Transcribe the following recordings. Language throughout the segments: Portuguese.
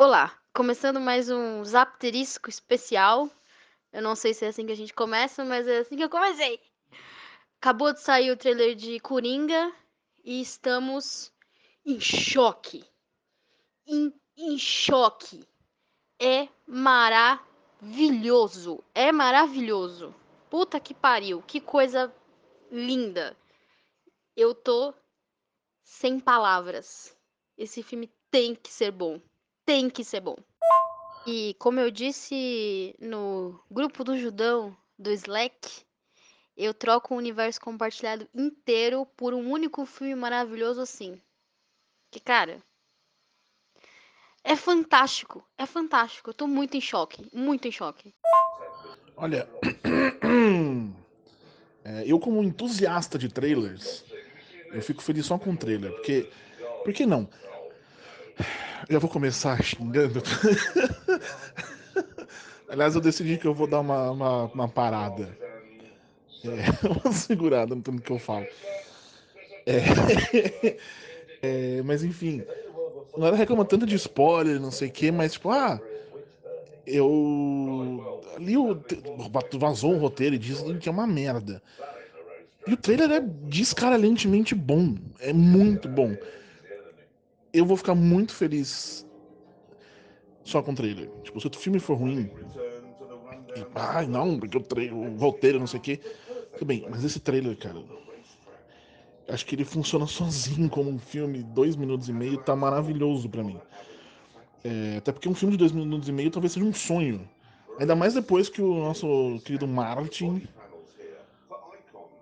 Olá, começando mais um Zapterisco especial. Eu não sei se é assim que a gente começa, mas é assim que eu comecei. Acabou de sair o trailer de Coringa e estamos em choque. Em, em choque. É maravilhoso. É maravilhoso. Puta que pariu. Que coisa linda. Eu tô sem palavras. Esse filme tem que ser bom tem que ser bom. E como eu disse no grupo do Judão do Slack, eu troco o universo compartilhado inteiro por um único filme maravilhoso assim. Que cara, é fantástico, é fantástico. Eu tô muito em choque, muito em choque. Olha, é, eu como entusiasta de trailers, eu fico feliz só com o trailer, porque, por que não? Já vou começar xingando. Aliás, eu decidi que eu vou dar uma, uma, uma parada. É, uma segurada no que eu falo. É, é, mas enfim, a galera reclama tanto de spoiler, não sei o que, mas tipo, ah, eu. Ali o, vazou um roteiro e diz que é uma merda. E o trailer é descarantemente bom. É muito bom eu vou ficar muito feliz só com o trailer. Tipo, se o filme for ruim, ai não, porque o, trailer, o roteiro, não sei o quê. Tudo bem, mas esse trailer, cara, acho que ele funciona sozinho como um filme, dois minutos e meio, tá maravilhoso para mim. É, até porque um filme de dois minutos e meio talvez seja um sonho. Ainda mais depois que o nosso querido Martin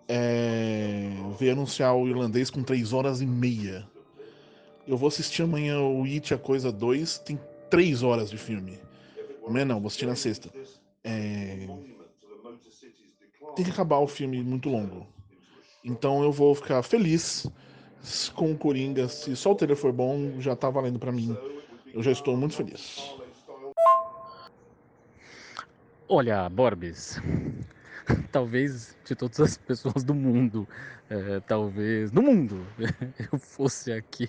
é, veio anunciar o irlandês com três horas e meia. Eu vou assistir amanhã o It, a Coisa 2, tem três horas de filme. Amanhã não, vou assistir na sexta. É... Tem que acabar o filme muito longo. Então eu vou ficar feliz com o Coringa. Se só o trailer for bom, já tá valendo para mim. Eu já estou muito feliz. Olha, Borbes, talvez de todas as pessoas do mundo, é, talvez no mundo eu fosse aqui,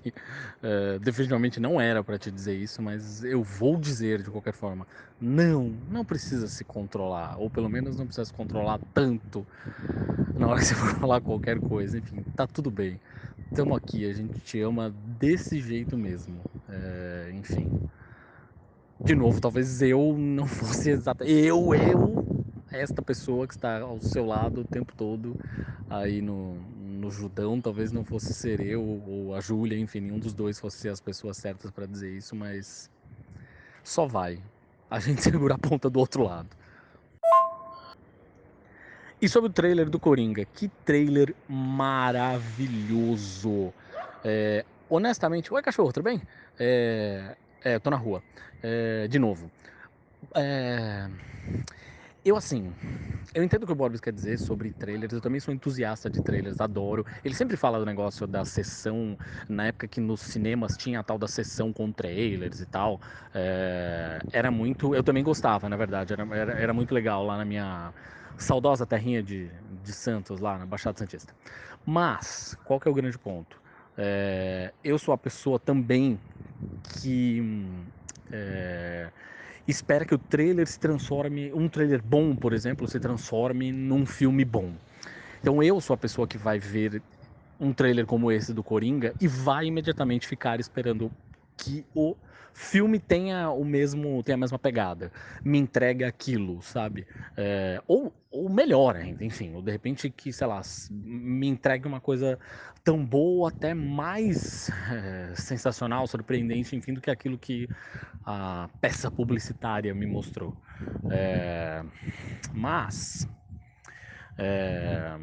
é, definitivamente não era para te dizer isso, mas eu vou dizer de qualquer forma, não, não precisa se controlar, ou pelo menos não precisa se controlar tanto na hora que você for falar qualquer coisa, enfim, tá tudo bem, estamos aqui, a gente te ama desse jeito mesmo, é, enfim. De novo, talvez eu não fosse exatamente. Eu, eu esta pessoa que está ao seu lado o tempo todo aí no, no Judão, talvez não fosse ser eu ou a Júlia, enfim, nenhum dos dois fosse ser as pessoas certas para dizer isso, mas só vai. A gente segura a ponta do outro lado. E sobre o trailer do Coringa, que trailer maravilhoso! É, honestamente, oi cachorro, tudo bem? É, é, tô na rua, é, de novo. É, eu, assim, eu entendo o que o Borbs quer dizer sobre trailers, eu também sou entusiasta de trailers, adoro. Ele sempre fala do negócio da sessão, na época que nos cinemas tinha a tal da sessão com trailers e tal. É, era muito. Eu também gostava, na verdade, era, era, era, muito legal lá na minha saudosa terrinha de, de Santos, lá na Baixada Santista. Mas, qual que é o grande ponto? É, eu sou a pessoa também que. É, espera que o trailer se transforme, um trailer bom, por exemplo, se transforme num filme bom. Então eu sou a pessoa que vai ver um trailer como esse do Coringa e vai imediatamente ficar esperando que o filme tenha o mesmo, tenha a mesma pegada, me entregue aquilo, sabe? É, ou, ou melhor ainda, enfim, ou de repente que, sei lá, me entregue uma coisa tão boa, até mais é, sensacional, surpreendente, enfim, do que aquilo que a peça publicitária me mostrou. É, mas. É,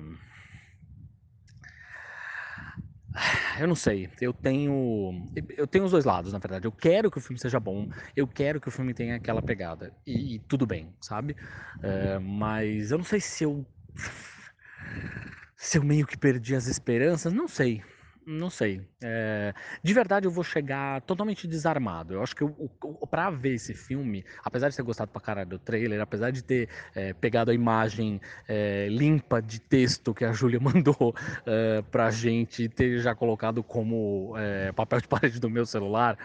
eu não sei. Eu tenho. Eu tenho os dois lados, na verdade. Eu quero que o filme seja bom. Eu quero que o filme tenha aquela pegada. E, e tudo bem, sabe? É, mas eu não sei se eu. Se eu meio que perdi as esperanças. Não sei. Não sei. É, de verdade, eu vou chegar totalmente desarmado. Eu acho que eu, pra ver esse filme, apesar de ter gostado pra caralho do trailer, apesar de ter é, pegado a imagem é, limpa de texto que a Júlia mandou é, pra gente ter já colocado como papel de parede do meu celular,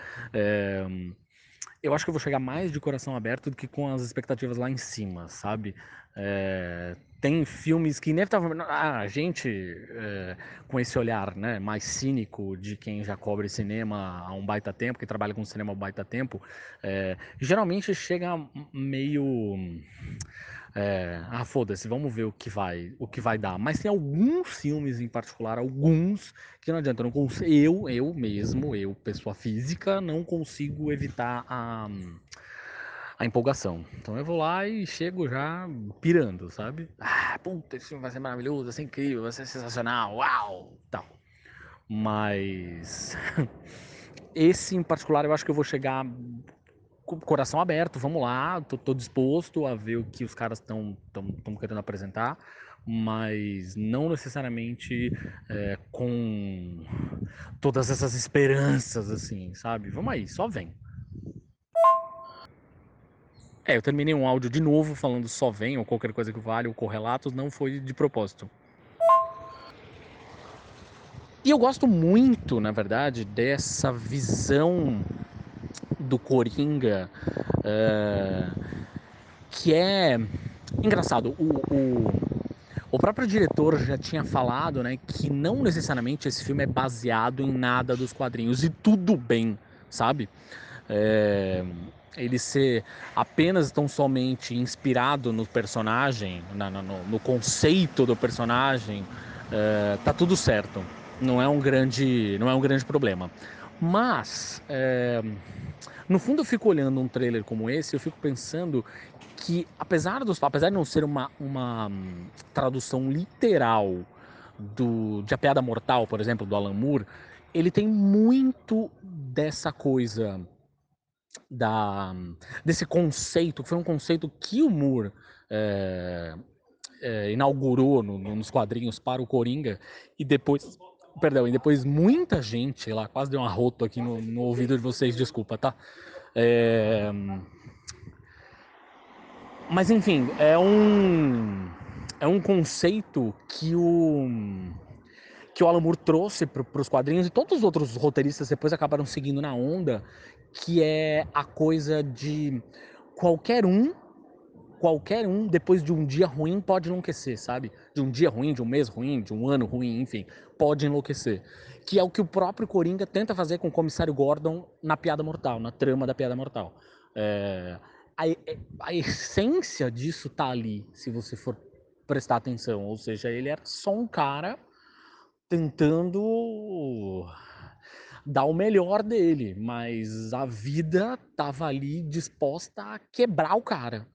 eu acho que eu vou chegar mais de coração aberto do que com as expectativas lá em cima, sabe? É, tem filmes que inevitavelmente a gente é, com esse olhar né, mais cínico de quem já cobre cinema há um baita tempo, que trabalha com cinema há um baita tempo, é, geralmente chega meio é, ah, foda-se, vamos ver o que vai, o que vai dar. Mas tem alguns filmes em particular, alguns que não adianta, eu, não eu, eu mesmo, eu, pessoa física, não consigo evitar a, a empolgação. Então eu vou lá e chego já pirando, sabe? Ah, puta, esse filme vai ser maravilhoso, vai ser incrível, vai ser sensacional, uau, tal. Mas esse em particular eu acho que eu vou chegar coração aberto, vamos lá, tô, tô, disposto a ver o que os caras estão querendo apresentar, mas não necessariamente é, com todas essas esperanças, assim, sabe? Vamos aí, só vem. É, eu terminei um áudio de novo falando só vem, ou qualquer coisa que vale, ou correlatos, não foi de propósito. E eu gosto muito, na verdade, dessa visão do Coringa, uh, que é engraçado. O, o, o, próprio diretor já tinha falado né, que não necessariamente esse filme é baseado em nada dos quadrinhos, e tudo bem, sabe? É, ele ser apenas tão somente inspirado no personagem, na, no, no, conceito do personagem, é, tá tudo certo. Não é um grande, não é um grande problema. Mas é, no fundo, eu fico olhando um trailer como esse, eu fico pensando que, apesar, dos, apesar de não ser uma, uma hum, tradução literal do, de A Piada Mortal, por exemplo, do Alan Moore, ele tem muito dessa coisa da hum, desse conceito, que foi um conceito que o Moore é, é, inaugurou no, no, nos quadrinhos para o Coringa e depois Perdão, e depois muita gente lá, quase deu um arroto aqui no, no ouvido de vocês, desculpa, tá? É... Mas enfim, é um é um conceito que o que o Alan Moore trouxe para os quadrinhos e todos os outros roteiristas depois acabaram seguindo na onda, que é a coisa de qualquer um qualquer um, depois de um dia ruim, pode enlouquecer, sabe? De um dia ruim, de um mês ruim, de um ano ruim, enfim, pode enlouquecer. Que é o que o próprio Coringa tenta fazer com o comissário Gordon na Piada Mortal, na trama da Piada Mortal. É, a, a essência disso tá ali, se você for prestar atenção. Ou seja, ele era só um cara tentando dar o melhor dele, mas a vida tava ali disposta a quebrar o cara.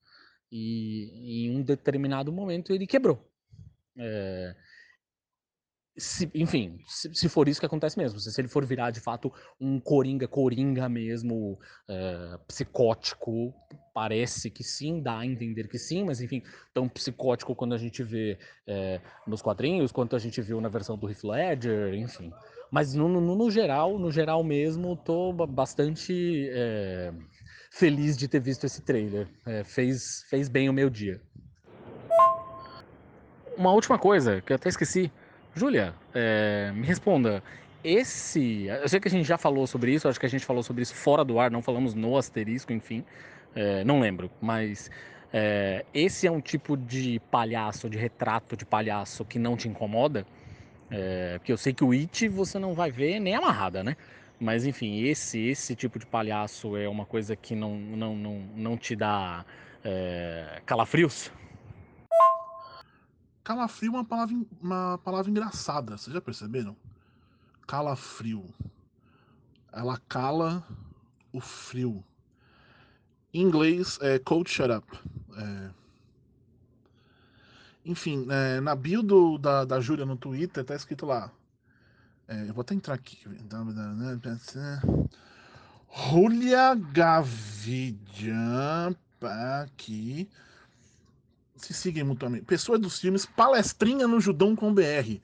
E em um determinado momento ele quebrou. É, se, enfim, se, se, for isso que acontece mesmo, se, se, ele for virar de fato um coringa, coringa mesmo, é, psicótico, parece que sim, dá a entender que sim, mas enfim, tão psicótico quando a gente vê é, nos quadrinhos, quanto a gente viu na versão do Heath Ledger, enfim. Mas no, no, no geral, no geral mesmo, tô bastante é, feliz de ter visto esse trailer. É, fez, fez bem o meu dia. Uma última coisa que eu até esqueci. Júlia, é, me responda. Esse. Eu sei que a gente já falou sobre isso, acho que a gente falou sobre isso fora do ar, não falamos no asterisco, enfim. É, não lembro, mas. É, esse é um tipo de palhaço, de retrato de palhaço que não te incomoda? É, porque eu sei que o It você não vai ver nem amarrada, né? Mas enfim, esse esse tipo de palhaço é uma coisa que não, não, não, não te dá é, calafrios? Calafrio é uma palavra, uma palavra engraçada, vocês já perceberam? Calafrio. Ela cala o frio. Em inglês é cold shut up. É... Enfim, é, na bio do, da, da Júlia no Twitter tá escrito lá é, eu vou até entrar aqui. Julia Gavidian aqui. Se sigam mutuamente. Pessoa dos filmes, palestrinha no Judão com BR.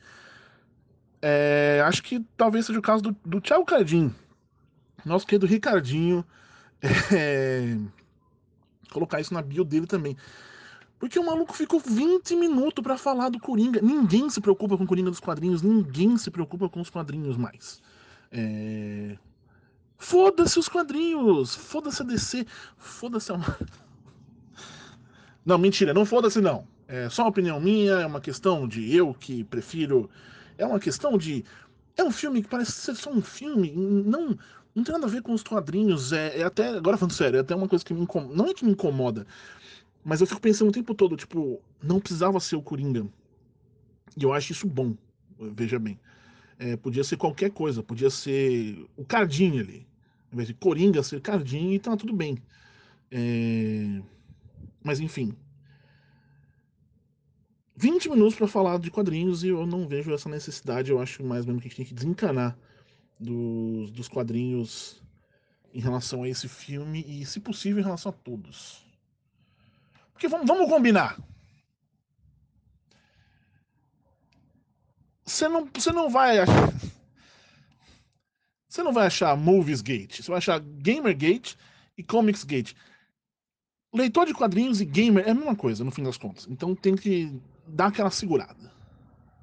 É, acho que talvez seja o caso do, do Thiago Cardim. Nosso querido Ricardinho. É, colocar isso na bio dele também. Porque o maluco ficou 20 minutos para falar do Coringa. Ninguém se preocupa com o Coringa dos quadrinhos, ninguém se preocupa com os quadrinhos mais. É... Foda-se os quadrinhos! Foda-se a DC! Foda-se a. Não, mentira, não foda-se não. É só uma opinião minha, é uma questão de eu que prefiro. É uma questão de. É um filme que parece ser só um filme, não, não tem nada a ver com os quadrinhos. É, é até. Agora falando sério, é até uma coisa que me incomoda. Não é que me incomoda, mas eu fico pensando o tempo todo, tipo, não precisava ser o Coringa. E eu acho isso bom, veja bem. É, podia ser qualquer coisa, podia ser o Cardinho ali. Em vez de Coringa ser Cardinho e tá tudo bem. É... Mas enfim. 20 minutos para falar de quadrinhos e eu não vejo essa necessidade. Eu acho mais mesmo que a gente tem que desencanar dos, dos quadrinhos em relação a esse filme e, se possível, em relação a todos. Porque vamos, vamos combinar. Você não, você não vai achar. Você não vai achar Movies Gate. Você vai achar Gamer Gate e Comics Gate. Leitor de quadrinhos e gamer é a mesma coisa, no fim das contas. Então tem que dar aquela segurada.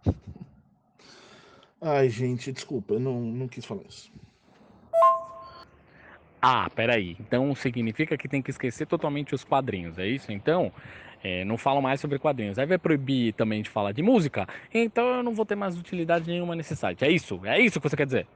Ai, gente, desculpa, eu não, não quis falar isso. Ah, peraí. Então significa que tem que esquecer totalmente os quadrinhos, é isso? Então, é, não falo mais sobre quadrinhos. Aí vai proibir também de falar de música, então eu não vou ter mais utilidade nenhuma nesse site. É isso? É isso que você quer dizer?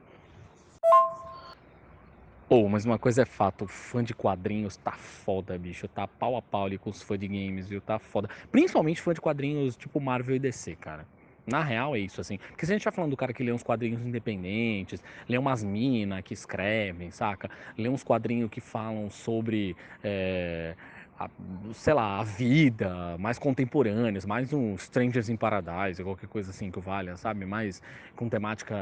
Pô, mas uma coisa é fato, fã de quadrinhos tá foda, bicho. Tá pau a pau ali com os fãs de games, viu? Tá foda. Principalmente fã de quadrinhos tipo Marvel e DC, cara. Na real é isso, assim. Porque se a gente tá falando do cara que lê uns quadrinhos independentes, lê umas minas que escrevem, saca? Lê uns quadrinhos que falam sobre. É a, sei lá, a vida, mais contemporâneos, mais um Strangers in Paradise, qualquer coisa assim que valha, sabe? Mais com temática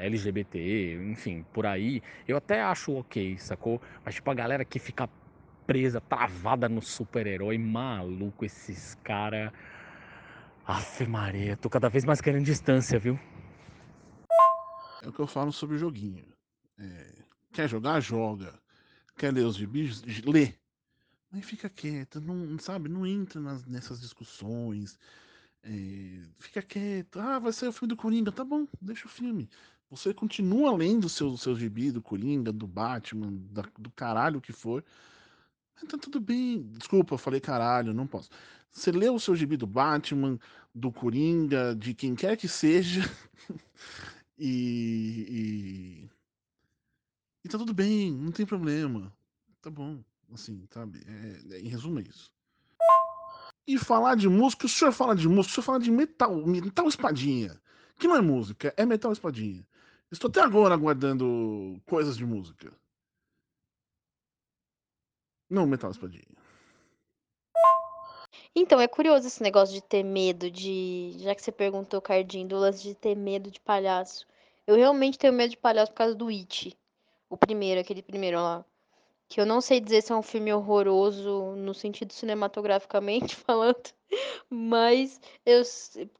LGBT, enfim, por aí. Eu até acho ok, sacou? Mas tipo, a galera que fica presa, travada no super-herói, maluco, esses cara. Aff, Maria, tô cada vez mais querendo distância, viu? É o que eu falo sobre o joguinho. É, quer jogar? Joga. Quer ler os gibis? Lê. Mas fica quieto, não, sabe, não entra nas, nessas discussões. É, fica quieto. Ah, vai ser o filme do Coringa. Tá bom, deixa o filme. Você continua lendo o seu, seu gibi do Coringa, do Batman, da, do caralho que for. Então tudo bem. Desculpa, eu falei caralho, não posso. Você lê o seu gibi do Batman, do Coringa, de quem quer que seja. e, e. E tá tudo bem, não tem problema. Tá bom. Assim, sabe? É, é, em resumo, é isso. E falar de música, o senhor fala de música, o senhor fala de metal, metal espadinha. Que não é música, é metal espadinha. Estou até agora aguardando coisas de música. Não metal espadinha. Então, é curioso esse negócio de ter medo de. Já que você perguntou, Cardinho, do lance de ter medo de palhaço. Eu realmente tenho medo de palhaço por causa do It. O primeiro, aquele primeiro lá que eu não sei dizer se é um filme horroroso no sentido cinematograficamente falando, mas eu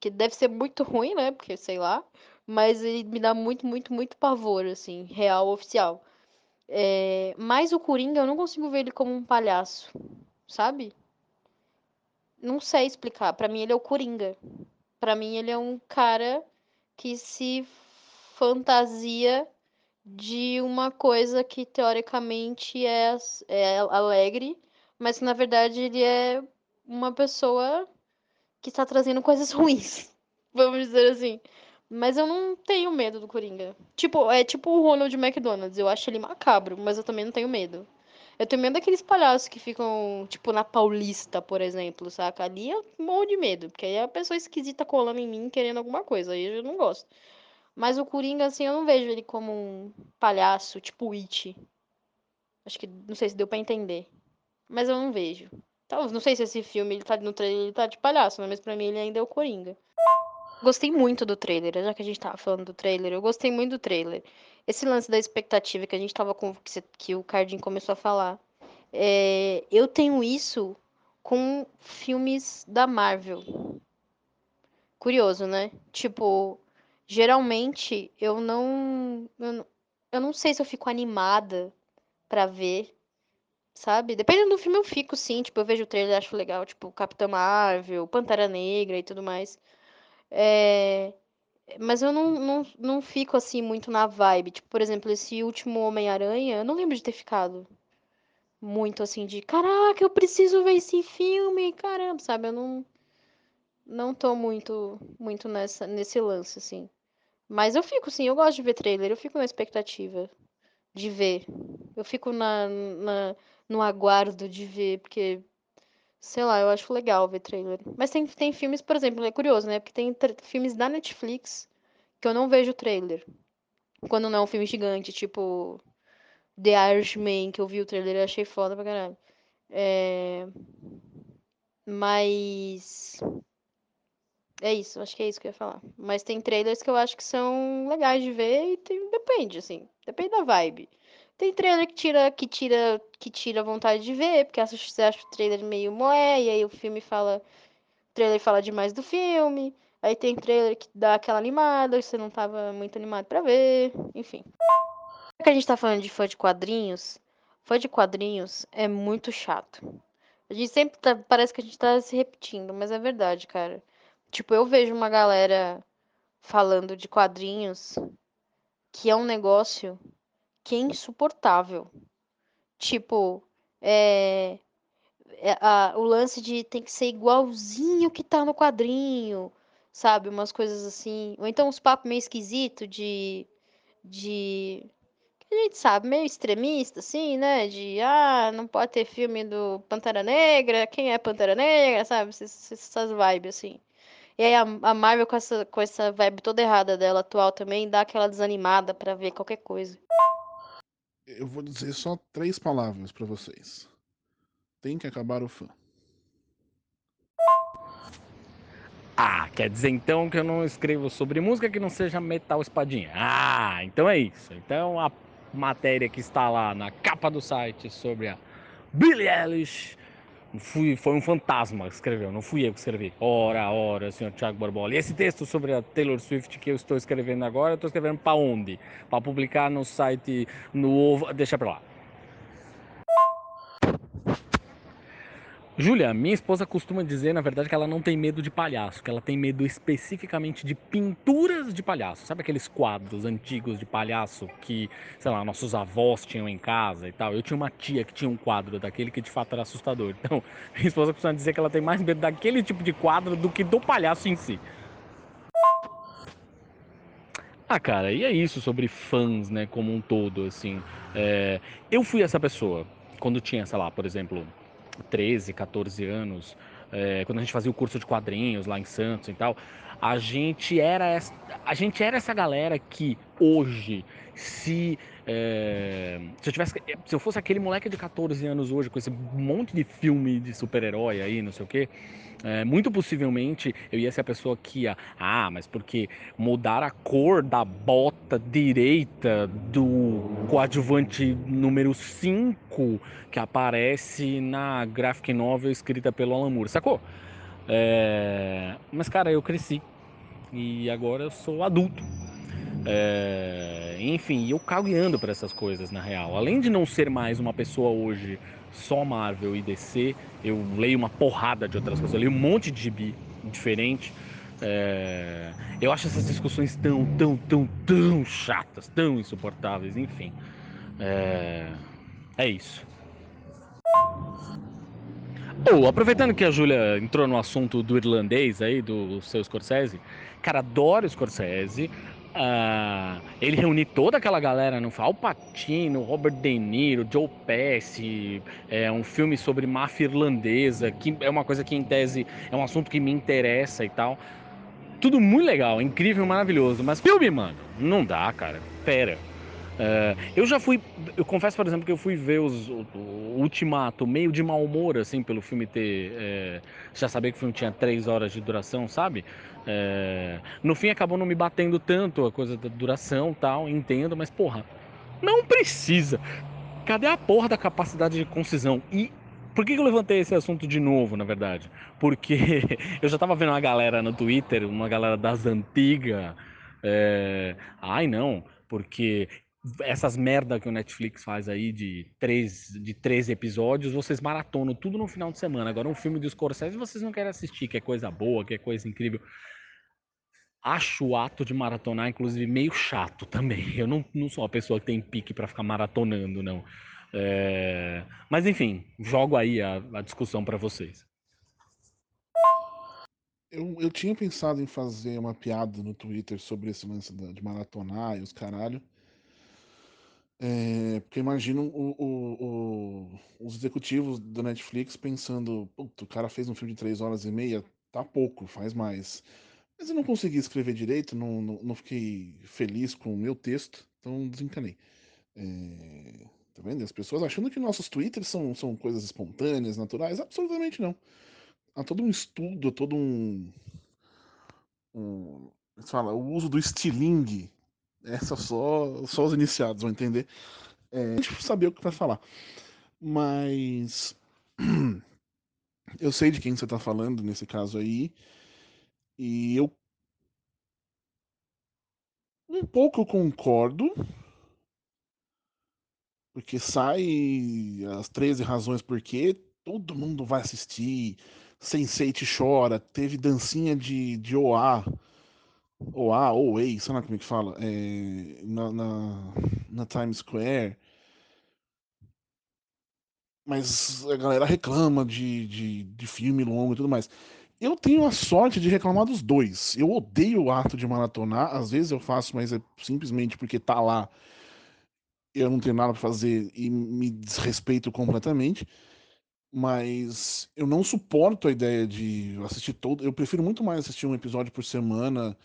que deve ser muito ruim, né? Porque sei lá, mas ele me dá muito, muito, muito pavor assim, real oficial. É, mas o Coringa eu não consigo ver ele como um palhaço, sabe? Não sei explicar. Para mim ele é o Coringa. Para mim ele é um cara que se fantasia de uma coisa que teoricamente é, é alegre, mas que na verdade ele é uma pessoa que está trazendo coisas ruins, vamos dizer assim. Mas eu não tenho medo do Coringa. Tipo, é tipo o Ronald McDonald's. Eu acho ele macabro, mas eu também não tenho medo. Eu tenho medo daqueles palhaços que ficam, tipo, na Paulista, por exemplo, saca? Ali eu morro de medo, porque aí é a pessoa esquisita colando em mim querendo alguma coisa. Aí eu não gosto. Mas o Coringa, assim, eu não vejo ele como um palhaço, tipo It. Acho que não sei se deu para entender. Mas eu não vejo. Então, não sei se esse filme ele tá no trailer, ele tá de palhaço, mas pra mim ele ainda é o Coringa. Gostei muito do trailer, já que a gente tava falando do trailer, eu gostei muito do trailer. Esse lance da expectativa que a gente tava com. que, que o Cardin começou a falar. É, eu tenho isso com filmes da Marvel. Curioso, né? Tipo, Geralmente, eu não eu não eu não sei se eu fico animada pra ver, sabe. Dependendo do filme eu fico sim, tipo, eu vejo o trailer acho legal, tipo, Capitã Marvel, Pantera Negra e tudo mais. Eh, Mas eu não, não, não fico assim muito na vibe. Tipo, por exemplo, esse último Homem-Aranha, eu não lembro de ter ficado muito assim de caraca, eu preciso ver esse filme, caramba, sabe? Eu não não tô muito muito nessa nesse lance assim. Mas eu fico sim, eu gosto de ver trailer, eu fico na expectativa de ver. Eu fico na, na no aguardo de ver, porque sei lá, eu acho legal ver trailer. Mas tem, tem filmes, por exemplo, é curioso, né? Porque tem filmes da Netflix que eu não vejo trailer. Quando não é um filme gigante, tipo The Irishman, que eu vi o trailer e achei foda pra caralho. É... Mas. É isso, acho que é isso que eu ia falar. Mas tem trailers que eu acho que são legais de ver e tem... depende, assim. Depende da vibe. Tem trailer que tira, que tira, que tira vontade de ver, porque você acha o trailer meio moé, e aí o filme fala. O trailer fala demais do filme. Aí tem trailer que dá aquela animada, você não tava muito animado para ver, enfim. Já que a gente tá falando de fã de quadrinhos, fã de quadrinhos é muito chato. A gente sempre tá, parece que a gente tá se repetindo, mas é verdade, cara. Tipo, eu vejo uma galera falando de quadrinhos que é um negócio que é insuportável. Tipo, é, é a, o lance de tem que ser igualzinho que tá no quadrinho, sabe? Umas coisas assim. Ou então uns papos meio esquisito de de a gente sabe, meio extremista, assim, né? De, ah, não pode ter filme do Pantera Negra, quem é Pantera Negra, sabe? Essas, essas vibes, assim. E aí a, a Marvel, com essa, com essa vibe toda errada dela atual também, dá aquela desanimada para ver qualquer coisa. Eu vou dizer só três palavras para vocês. Tem que acabar o fã. Ah, quer dizer então que eu não escrevo sobre música que não seja metal espadinha. Ah, então é isso. Então a matéria que está lá na capa do site sobre a Billie Eilish. Fui, foi um fantasma que escreveu, não fui eu que escrevi. Ora, ora, senhor Thiago Barbola. E esse texto sobre a Taylor Swift que eu estou escrevendo agora, eu estou escrevendo para onde? Para publicar no site, no... Deixa para lá. Júlia, minha esposa costuma dizer, na verdade, que ela não tem medo de palhaço, que ela tem medo especificamente de pinturas de palhaço. Sabe aqueles quadros antigos de palhaço que, sei lá, nossos avós tinham em casa e tal? Eu tinha uma tia que tinha um quadro daquele que de fato era assustador. Então, minha esposa costuma dizer que ela tem mais medo daquele tipo de quadro do que do palhaço em si. Ah, cara, e é isso sobre fãs, né, como um todo, assim. É... Eu fui essa pessoa quando tinha, sei lá, por exemplo, 13, 14 anos, é, quando a gente fazia o curso de quadrinhos lá em Santos e tal, a gente era essa, a gente era essa galera que hoje, se, é, se eu tivesse, se eu fosse aquele moleque de 14 anos hoje com esse monte de filme de super-herói aí, não sei o quê, é, muito possivelmente eu ia ser a pessoa que ia, ah, mas porque mudar a cor da bota direita do coadjuvante número 5 que aparece na graphic novel escrita pelo Alan Moore, sacou? É, mas cara, eu cresci e agora eu sou adulto. É, enfim, eu cago e ando para essas coisas na real. Além de não ser mais uma pessoa hoje só Marvel e DC, eu leio uma porrada de outras coisas, eu leio um monte de gibi diferente. É... Eu acho essas discussões tão, tão, tão, tão chatas, tão insuportáveis, enfim. É, é isso. Oh, aproveitando que a Júlia entrou no assunto do irlandês aí, do seu Scorsese, cara, adoro Scorsese, Uh, ele reunir toda aquela galera no Al Pacino, Robert De Niro, Joe Pesci, é um filme sobre máfia irlandesa, que é uma coisa que em tese é um assunto que me interessa e tal. Tudo muito legal, incrível, maravilhoso, mas filme, mano, não dá, cara. Pera. Uh, eu já fui, eu confesso, por exemplo, que eu fui ver os, o, o Ultimato meio de mau humor, assim, pelo filme ter. É, já saber que o filme tinha três horas de duração, sabe? É, no fim acabou não me batendo tanto a coisa da duração tal, entendo, mas porra, não precisa. Cadê a porra da capacidade de concisão? E por que eu levantei esse assunto de novo, na verdade? Porque eu já tava vendo uma galera no Twitter, uma galera das antigas. É... Ai não, porque essas merda que o Netflix faz aí de três, de três episódios, vocês maratonam tudo no final de semana. Agora um filme do Scorsese vocês não querem assistir, que é coisa boa, que é coisa incrível. acho o ato de maratonar, inclusive, meio chato também. Eu não, não sou uma pessoa que tem pique para ficar maratonando, não. É... Mas enfim, jogo aí a, a discussão para vocês. Eu, eu tinha pensado em fazer uma piada no Twitter sobre esse lance de maratonar e os caralho. É, porque imagino o, o, o, os executivos da Netflix pensando, o cara fez um filme de três horas e meia, tá pouco, faz mais. Mas eu não consegui escrever direito, não, não, não fiquei feliz com o meu texto, então desencanei. É, tá vendo? As pessoas achando que nossos twitters são, são coisas espontâneas, naturais, absolutamente não. Há todo um estudo, todo um. um fala, o uso do estilingue essa só, só os iniciados vão entender. É, a gente saber o que vai falar. Mas. Eu sei de quem você está falando nesse caso aí. E eu. Um pouco eu concordo. Porque sai as 13 razões por que todo mundo vai assistir. Sense8 chora. Teve dancinha de, de OA ou A, ou Way, sei lá como é que fala, é, na, na, na Times Square. Mas a galera reclama de, de, de filme longo e tudo mais. Eu tenho a sorte de reclamar dos dois. Eu odeio o ato de maratonar. Às vezes eu faço, mas é simplesmente porque tá lá. Eu não tenho nada pra fazer e me desrespeito completamente. Mas eu não suporto a ideia de assistir todo. Eu prefiro muito mais assistir um episódio por semana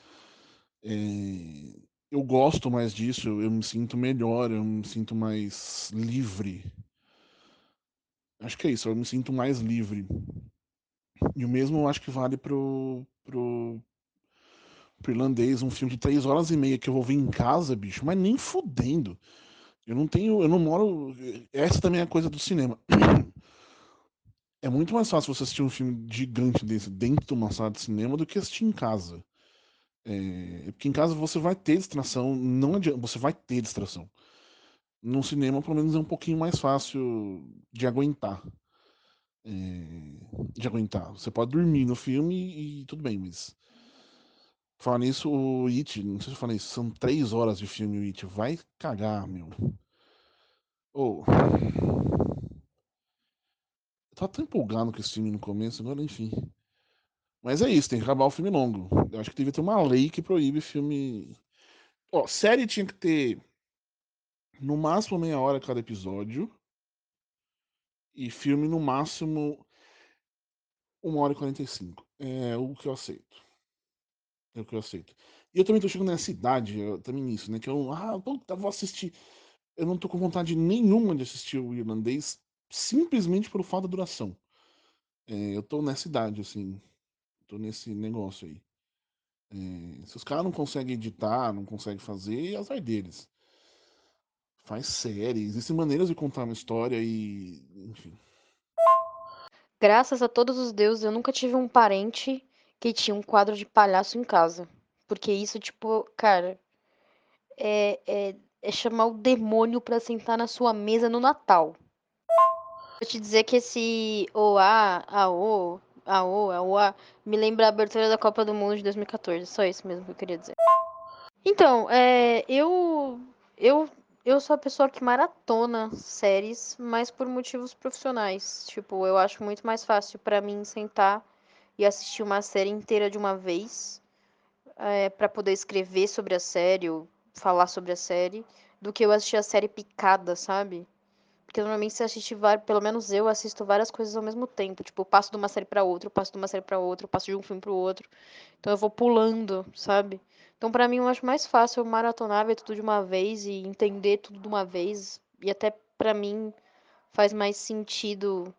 é, eu gosto mais disso, eu me sinto melhor, eu me sinto mais livre. Acho que é isso, eu me sinto mais livre. E o mesmo eu acho que vale pro, pro, pro irlandês, um filme de três horas e meia que eu vou ver em casa, bicho, mas nem fudendo. Eu não tenho, eu não moro. Essa também é a coisa do cinema. É muito mais fácil você assistir um filme gigante desse dentro de uma sala de cinema do que assistir em casa. É, porque em casa você vai ter distração, não adianta, você vai ter distração. No cinema, pelo menos, é um pouquinho mais fácil de aguentar. É, de aguentar. Você pode dormir no filme e, e tudo bem, mas. Falar nisso, o It, não sei se eu falei isso, são três horas de filme o It. Vai cagar, meu. Ou. Oh. Eu tava tão empolgado com esse filme no começo, agora enfim. Mas é isso, tem que acabar o filme longo. Eu acho que devia ter uma lei que proíbe filme. Ó, série tinha que ter no máximo meia hora cada episódio. E filme no máximo uma hora e quarenta e cinco. É o que eu aceito. É o que eu aceito. E eu também tô chegando nessa idade, também nisso, né? Que eu, ah, puta, vou assistir. Eu não tô com vontade nenhuma de assistir o irlandês, simplesmente pelo fato da duração. É, eu tô nessa idade, assim tô nesse negócio aí. É, se os caras não conseguem editar, não conseguem fazer, é azar deles. Faz série, existem maneiras de contar uma história e. Enfim. Graças a todos os deuses, eu nunca tive um parente que tinha um quadro de palhaço em casa. Porque isso, tipo, cara, é, é, é chamar o demônio pra sentar na sua mesa no Natal. Vou te dizer que esse OA, AO, a O, a OA, me lembra a abertura da Copa do Mundo de 2014. Só isso mesmo que eu queria dizer. Então, é, eu, eu, eu sou a pessoa que maratona séries, mas por motivos profissionais. Tipo, eu acho muito mais fácil para mim sentar e assistir uma série inteira de uma vez, é, para poder escrever sobre a série ou falar sobre a série, do que eu assistir a série picada, sabe? Porque normalmente você assiste, pelo menos eu assisto várias coisas ao mesmo tempo. Tipo, eu passo de uma série para outra, eu passo de uma série para outra, eu passo de um filme para o outro. Então eu vou pulando, sabe? Então para mim eu acho mais fácil eu maratonar, ver tudo de uma vez e entender tudo de uma vez. E até para mim faz mais sentido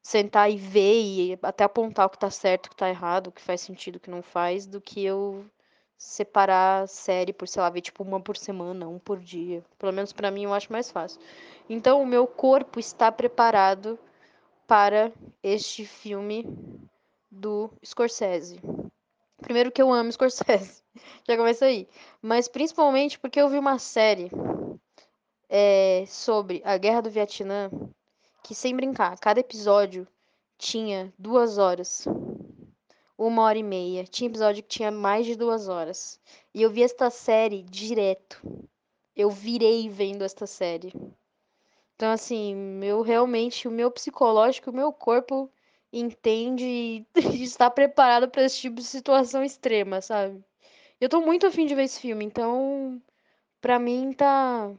sentar e ver e até apontar o que tá certo, o que tá errado, o que faz sentido, o que não faz, do que eu separar série por, sei lá, ver tipo uma por semana, um por dia. Pelo menos para mim eu acho mais fácil. Então o meu corpo está preparado para este filme do Scorsese. Primeiro que eu amo Scorsese, já começa aí. Mas principalmente porque eu vi uma série é, sobre a Guerra do Vietnã que, sem brincar, cada episódio tinha duas horas. Uma hora e meia. Tinha episódio que tinha mais de duas horas. E eu vi esta série direto. Eu virei vendo esta série. Então, assim, meu realmente, o meu psicológico, o meu corpo entende e está preparado para esse tipo de situação extrema, sabe? Eu tô muito afim de ver esse filme, então, pra mim tá.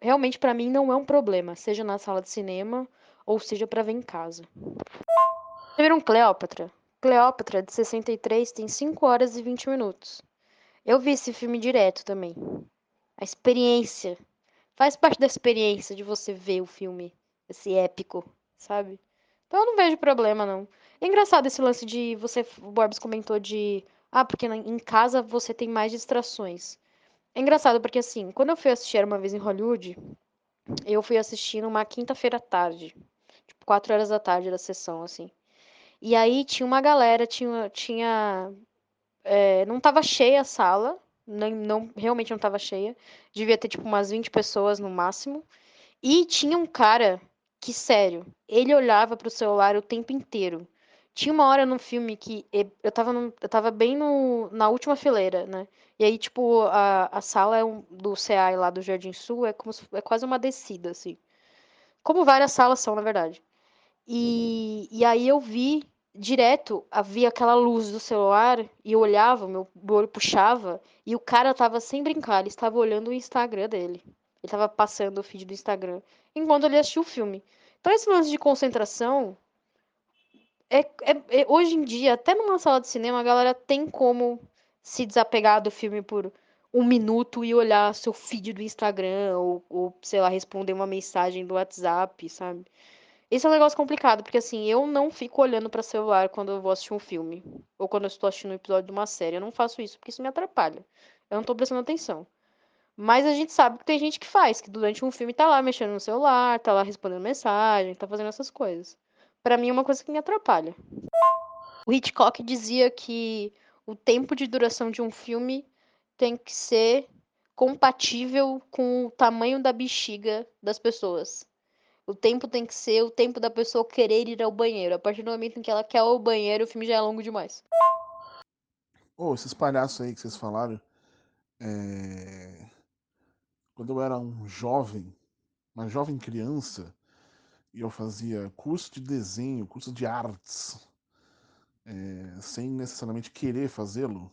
Realmente, pra mim, não é um problema, seja na sala de cinema ou seja pra ver em casa. Viram Cleópatra? Cleópatra, de 63, tem 5 horas e 20 minutos. Eu vi esse filme direto também. A experiência. Faz parte da experiência de você ver o filme. Esse épico, sabe? Então eu não vejo problema, não. É engraçado esse lance de. Você, o Borbs comentou de. Ah, porque em casa você tem mais distrações. É engraçado porque, assim, quando eu fui assistir uma vez em Hollywood, eu fui assistir numa quinta-feira à tarde. Tipo, quatro horas da tarde da sessão, assim. E aí tinha uma galera, tinha. tinha é, não tava cheia a sala. Não, não, realmente não tava cheia. Devia ter, tipo, umas 20 pessoas no máximo. E tinha um cara que, sério, ele olhava pro celular o tempo inteiro. Tinha uma hora no filme que eu tava, eu tava bem no, na última fileira, né? E aí, tipo, a, a sala é um, do CA lá do Jardim Sul é, como se, é quase uma descida, assim. Como várias salas são, na verdade. E, e aí eu vi direto, havia aquela luz do celular e eu olhava, meu olho puxava e o cara tava sem brincar, ele estava olhando o Instagram dele. Ele tava passando o feed do Instagram enquanto ele assistia o filme. Então esse lance de concentração é, é, é, hoje em dia, até numa sala de cinema, a galera tem como se desapegar do filme por um minuto e olhar seu feed do Instagram ou, ou sei lá, responder uma mensagem do WhatsApp, sabe? Esse é um negócio complicado, porque assim, eu não fico olhando para celular quando eu vou assistir um filme. Ou quando eu estou assistindo um episódio de uma série. Eu não faço isso, porque isso me atrapalha. Eu não tô prestando atenção. Mas a gente sabe que tem gente que faz, que durante um filme tá lá mexendo no celular, tá lá respondendo mensagem, tá fazendo essas coisas. Para mim é uma coisa que me atrapalha. O Hitchcock dizia que o tempo de duração de um filme tem que ser compatível com o tamanho da bexiga das pessoas. O tempo tem que ser o tempo da pessoa querer ir ao banheiro. A partir do momento em que ela quer ao banheiro, o filme já é longo demais. Ô, oh, esses palhaços aí que vocês falaram. É... Quando eu era um jovem, uma jovem criança, e eu fazia curso de desenho, curso de artes, é... sem necessariamente querer fazê-lo,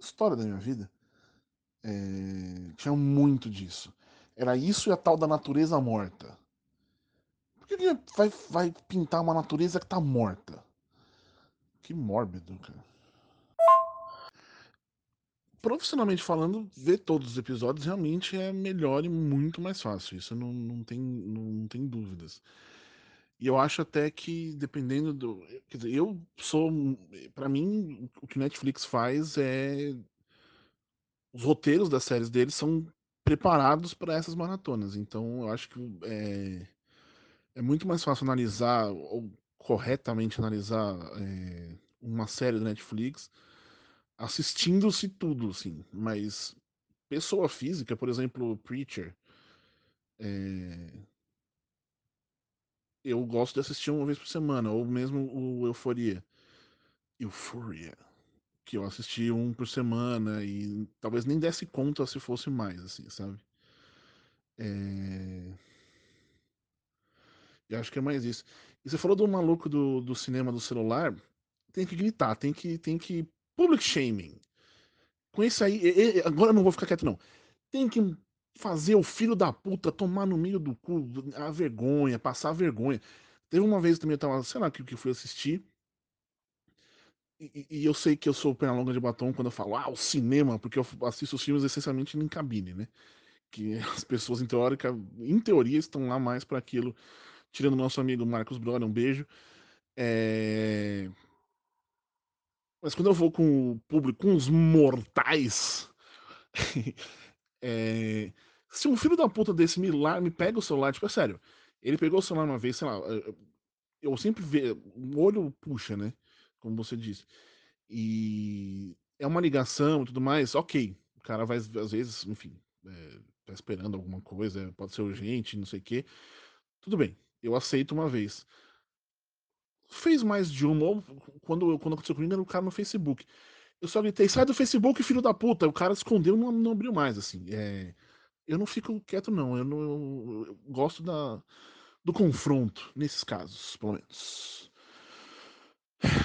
história da minha vida, é... tinha muito disso. Era isso e a tal da natureza morta. Por que vai, vai pintar uma natureza que tá morta? Que mórbido, cara. Profissionalmente falando, ver todos os episódios realmente é melhor e muito mais fácil. Isso não, não, tem, não, não tem dúvidas. E eu acho até que, dependendo do. Quer dizer, eu sou. para mim, o que Netflix faz é. Os roteiros das séries deles são preparados para essas maratonas. Então, eu acho que é, é muito mais fácil analisar, ou corretamente analisar, é, uma série da Netflix assistindo-se tudo, assim. Mas pessoa física, por exemplo, Preacher, é... eu gosto de assistir uma vez por semana, ou mesmo o Euforia. Euforia. Que eu assisti um por semana e talvez nem desse conta se fosse mais, assim, sabe? É... Eu acho que é mais isso. E você falou do maluco do, do cinema do celular, tem que gritar, tem que, tem que. Public shaming. Com isso aí, agora eu não vou ficar quieto, não. Tem que fazer o filho da puta tomar no meio do cu a vergonha, passar a vergonha. Teve uma vez também, eu tava, sei lá, que, que fui assistir. E, e, eu sei que eu sou perna longa de batom quando eu falo, ah, o cinema, porque eu assisto os filmes essencialmente em cabine, né? Que as pessoas, em teórica, em teoria, estão lá mais para aquilo. Tirando nosso amigo Marcos Brother, um beijo. É... Mas quando eu vou com o público, com os mortais, é... se um filho da puta desse me, lá, me pega o celular, tipo, é sério, ele pegou o celular uma vez, sei lá, eu sempre vejo, o olho puxa, né? Como você disse. E é uma ligação e tudo mais, ok. O cara vai, às vezes, enfim, é, tá esperando alguma coisa, pode ser urgente, não sei o quê. Tudo bem, eu aceito uma vez fez mais de uma. Quando, quando aconteceu comigo, era o cara no Facebook. Eu só gritei, sai do Facebook, filho da puta. O cara escondeu e não, não abriu mais, assim. É, eu não fico quieto, não. Eu, não, eu gosto da, do confronto, nesses casos, pelo menos.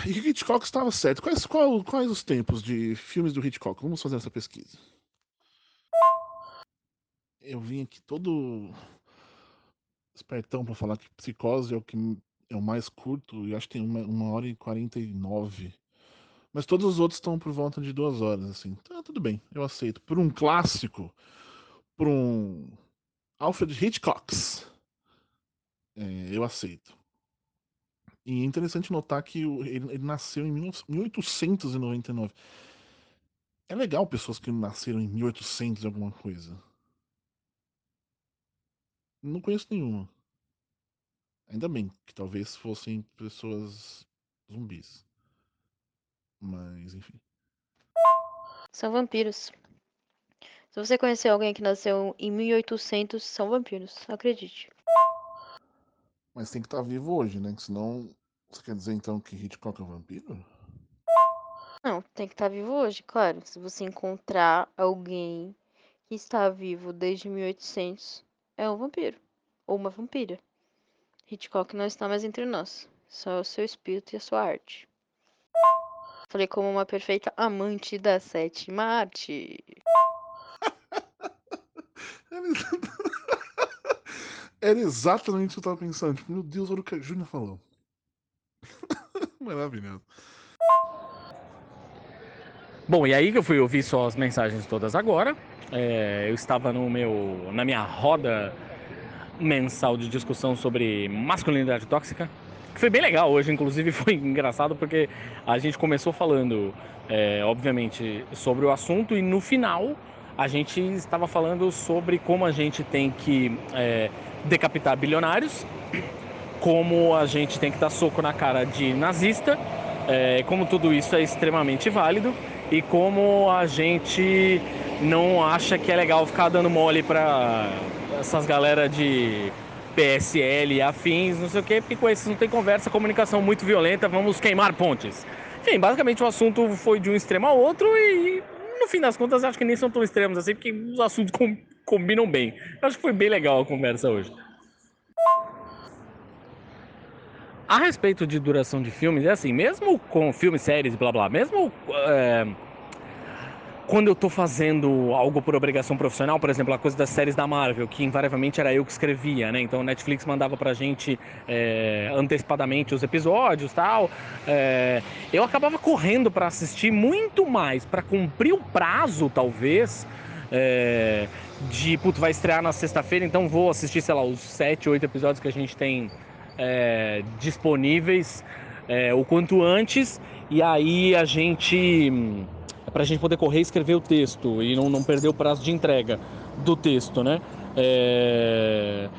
E Hitchcock estava certo. Quais, qual, quais os tempos de filmes do Hitchcock? Vamos fazer essa pesquisa. Eu vim aqui todo espertão para falar que Psicose é o que é o mais curto e acho que tem uma, uma hora e quarenta e nove. Mas todos os outros estão por volta de duas horas, assim. Então, tudo bem, eu aceito. Por um clássico, por um Alfred Hitchcock, é, eu aceito. E é interessante notar que ele, ele nasceu em 1899. É legal pessoas que nasceram em 1800 e alguma coisa. Não conheço nenhuma. Ainda bem que talvez fossem pessoas zumbis. Mas, enfim. São vampiros. Se você conhecer alguém que nasceu em 1800, são vampiros, acredite. Mas tem que estar tá vivo hoje, né? Senão. Você quer dizer então que Hitchcock é um vampiro? Não, tem que estar tá vivo hoje, claro. Se você encontrar alguém que está vivo desde 1800, é um vampiro. Ou uma vampira. Hitchcock não está mais entre nós. Só o seu espírito e a sua arte. Falei como uma perfeita amante da sétima arte. Era exatamente o que eu tava pensando. Tipo, meu Deus, olha o que a Júnior falou. Maravilhoso. Bom, e aí que eu fui ouvir só as mensagens todas agora. É, eu estava no meu, na minha roda mensal de discussão sobre masculinidade tóxica, que foi bem legal hoje, inclusive foi engraçado porque a gente começou falando, é, obviamente, sobre o assunto e no final a gente estava falando sobre como a gente tem que é, decapitar bilionários, como a gente tem que dar soco na cara de nazista, é, como tudo isso é extremamente válido e como a gente não acha que é legal ficar dando mole para essas galera de PSL afins, não sei o que, porque com esses não tem conversa, comunicação muito violenta, vamos queimar pontes. Enfim, basicamente o assunto foi de um extremo ao outro e no fim das contas acho que nem são tão extremos assim, porque os assuntos com, combinam bem. Acho que foi bem legal a conversa hoje. A respeito de duração de filmes, é assim, mesmo com filmes, séries, blá blá, mesmo é, quando eu tô fazendo algo por obrigação profissional, por exemplo, a coisa das séries da Marvel, que invariavelmente era eu que escrevia, né? Então, Netflix mandava pra gente é, antecipadamente os episódios tal. É, eu acabava correndo para assistir muito mais, para cumprir o prazo, talvez. É, de, puto, vai estrear na sexta-feira, então vou assistir, sei lá, os sete, oito episódios que a gente tem é, disponíveis é, o quanto antes, e aí a gente para a gente poder correr e escrever o texto e não, não perder o prazo de entrega do texto, né? É...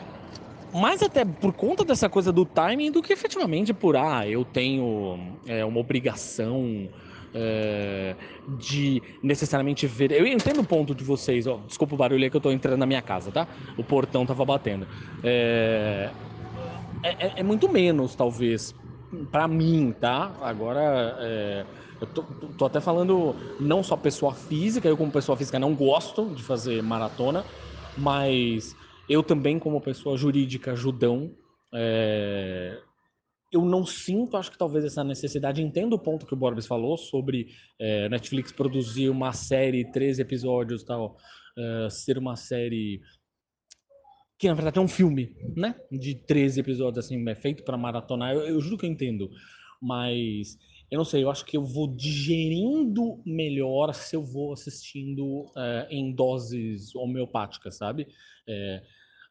Mais até por conta dessa coisa do timing do que efetivamente por, ah, eu tenho é, uma obrigação é, de necessariamente ver. Eu entendo o ponto de vocês, ó, desculpa o barulho aí que eu tô entrando na minha casa, tá? O portão tava batendo. É, é, é, é muito menos, talvez, para mim, tá? Agora, é, eu tô, tô, até falando não só pessoa física, eu como pessoa física não gosto de fazer maratona, mas eu também como pessoa jurídica, judão, é, eu não sinto, acho que talvez essa necessidade, entendo o ponto que o Borbes falou sobre é, Netflix produzir uma série, 13 episódios tal, é, ser uma série que na verdade é um filme, né? De 13 episódios, assim, é feito para maratonar, eu, eu juro que eu entendo, mas eu não sei, eu acho que eu vou digerindo melhor se eu vou assistindo é, em doses homeopáticas, sabe? É,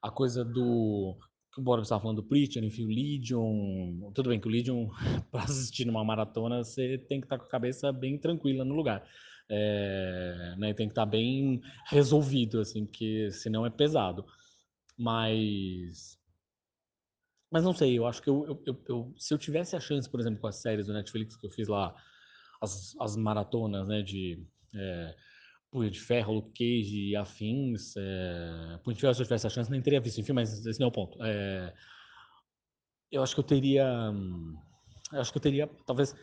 a coisa do. Que o estava falando do Preacher, enfim, o Legion. Tudo bem que o Legion, para assistir numa maratona, você tem que estar tá com a cabeça bem tranquila no lugar. É, né, tem que estar tá bem resolvido, assim, porque senão é pesado. Mas mas não sei, eu acho que eu, eu, eu, eu, se eu tivesse a chance, por exemplo, com as séries do Netflix que eu fiz lá, as, as maratonas, né, de é, de Ferro, Luke Cage e afins, é, se eu tivesse a chance, nem teria visto, enfim, mas esse não é o ponto. É, eu acho que eu teria hum, eu acho que eu teria talvez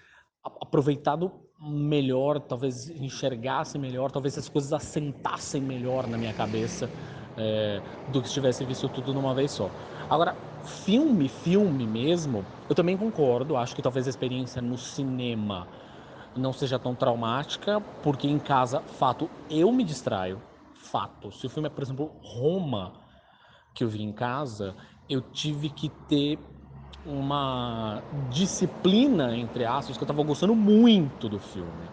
aproveitado melhor, talvez enxergasse melhor, talvez as coisas assentassem melhor na minha cabeça é, do que se tivesse visto tudo numa vez só. Agora, filme, filme mesmo, eu também concordo, acho que talvez a experiência no cinema não seja tão traumática, porque em casa, fato, eu me distraio, fato. Se o filme é, por exemplo, Roma, que eu vi em casa, eu tive que ter uma disciplina, entre aspas, que eu estava gostando muito do filme.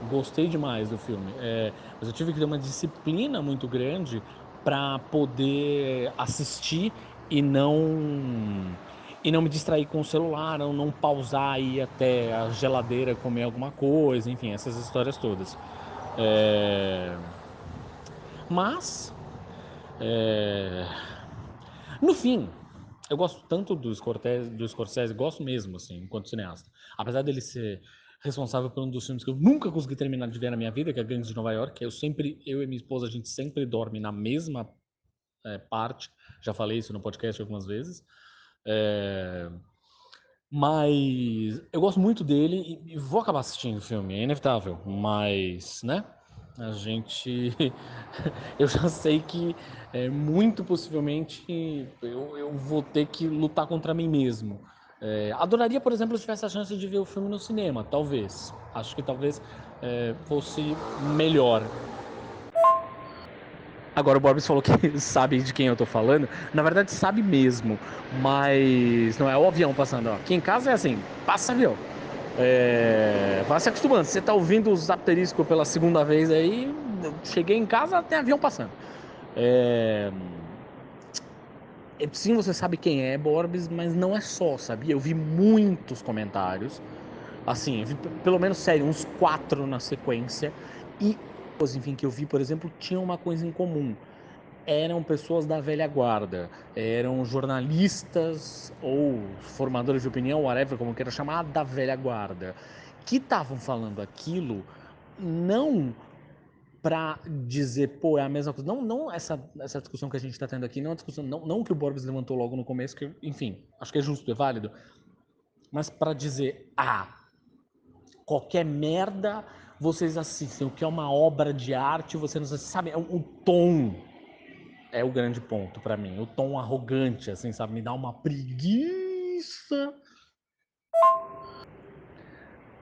Gostei demais do filme. É, mas eu tive que ter uma disciplina muito grande para poder assistir e não e não me distrair com o celular, não, não pausar e ir até a geladeira comer alguma coisa, enfim, essas histórias todas. É... Mas, é... no fim, eu gosto tanto do Scorsese, do Scorsese, gosto mesmo, assim, enquanto cineasta. Apesar dele ser responsável por um dos filmes que eu nunca consegui terminar de ver na minha vida, que é Gangues de Nova York. Eu sempre, eu e minha esposa, a gente sempre dorme na mesma é, parte. Já falei isso no podcast algumas vezes. É, mas eu gosto muito dele e, vou acabar assistindo o filme, é inevitável. Mas, né? A gente. eu já sei que é, muito possivelmente eu, eu vou ter que lutar contra mim mesmo. É, adoraria, por exemplo, se tivesse a chance de ver o filme no cinema, talvez. Acho que talvez é, fosse melhor. Agora o Borbs falou que sabe de quem eu tô falando. Na verdade, sabe mesmo. Mas não é o avião passando. Ó. Aqui em casa é assim: passa avião. É, vai se acostumando. Você tá ouvindo os asteriscos pela segunda vez aí, cheguei em casa, tem avião passando. É, é... Sim, você sabe quem é Borbs, mas não é só, sabia? Eu vi muitos comentários, assim, vi, pelo menos, sério, uns quatro na sequência, e, enfim, que eu vi, por exemplo, tinham uma coisa em comum. Eram pessoas da velha guarda, eram jornalistas ou formadores de opinião, whatever, como queira chamar, da velha guarda, que estavam falando aquilo não para dizer, pô, é a mesma coisa. Não, não essa, essa discussão que a gente está tendo aqui, não é a discussão, não, não que o Borbs levantou logo no começo, que, enfim, acho que é justo, é válido, mas para dizer, ah, qualquer merda vocês assistem, o que é uma obra de arte, você não sabe, é o, o tom é o grande ponto para mim. O tom arrogante, assim, sabe? Me dá uma preguiça.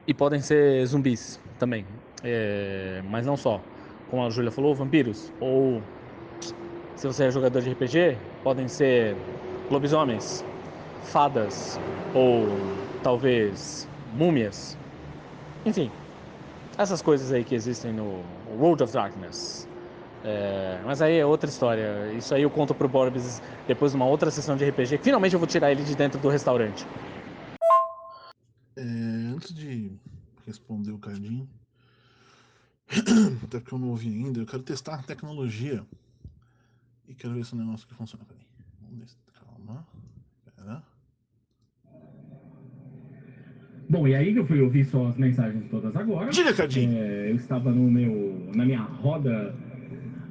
E podem ser zumbis também. É, mas não só. Como a Júlia falou, vampiros. Ou, se você é jogador de RPG, podem ser lobisomens, fadas, ou talvez múmias. Enfim, essas coisas aí que existem no World of Darkness. É, mas aí é outra história. Isso aí eu conto pro Borbs depois de uma outra sessão de RPG. Finalmente eu vou tirar ele de dentro do restaurante. É, antes de responder o Cardinho, até porque eu não ouvi ainda, eu quero testar a tecnologia. E quero ver se o negócio que funciona. Peraí. Vamos ver. Calma. Pera. Bom, e aí eu fui ouvir suas mensagens todas agora. Diga, Cardinho. É, eu estava no meu, na minha roda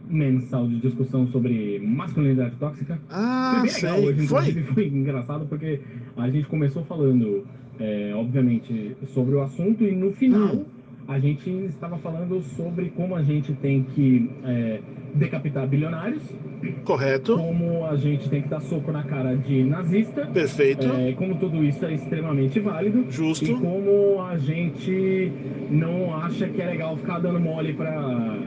mensal de discussão sobre masculinidade tóxica. Ah, foi bem legal sei. hoje, Foi? foi engraçado porque a gente começou falando, é, obviamente, sobre o assunto e no final Hum. A gente estava falando sobre como a gente tem que é, decapitar bilionários, Correto. como a gente tem que dar soco na cara de nazista, Perfeito. é, como tudo isso é extremamente válido. Justo. E como a gente não acha que é legal ficar dando mole pra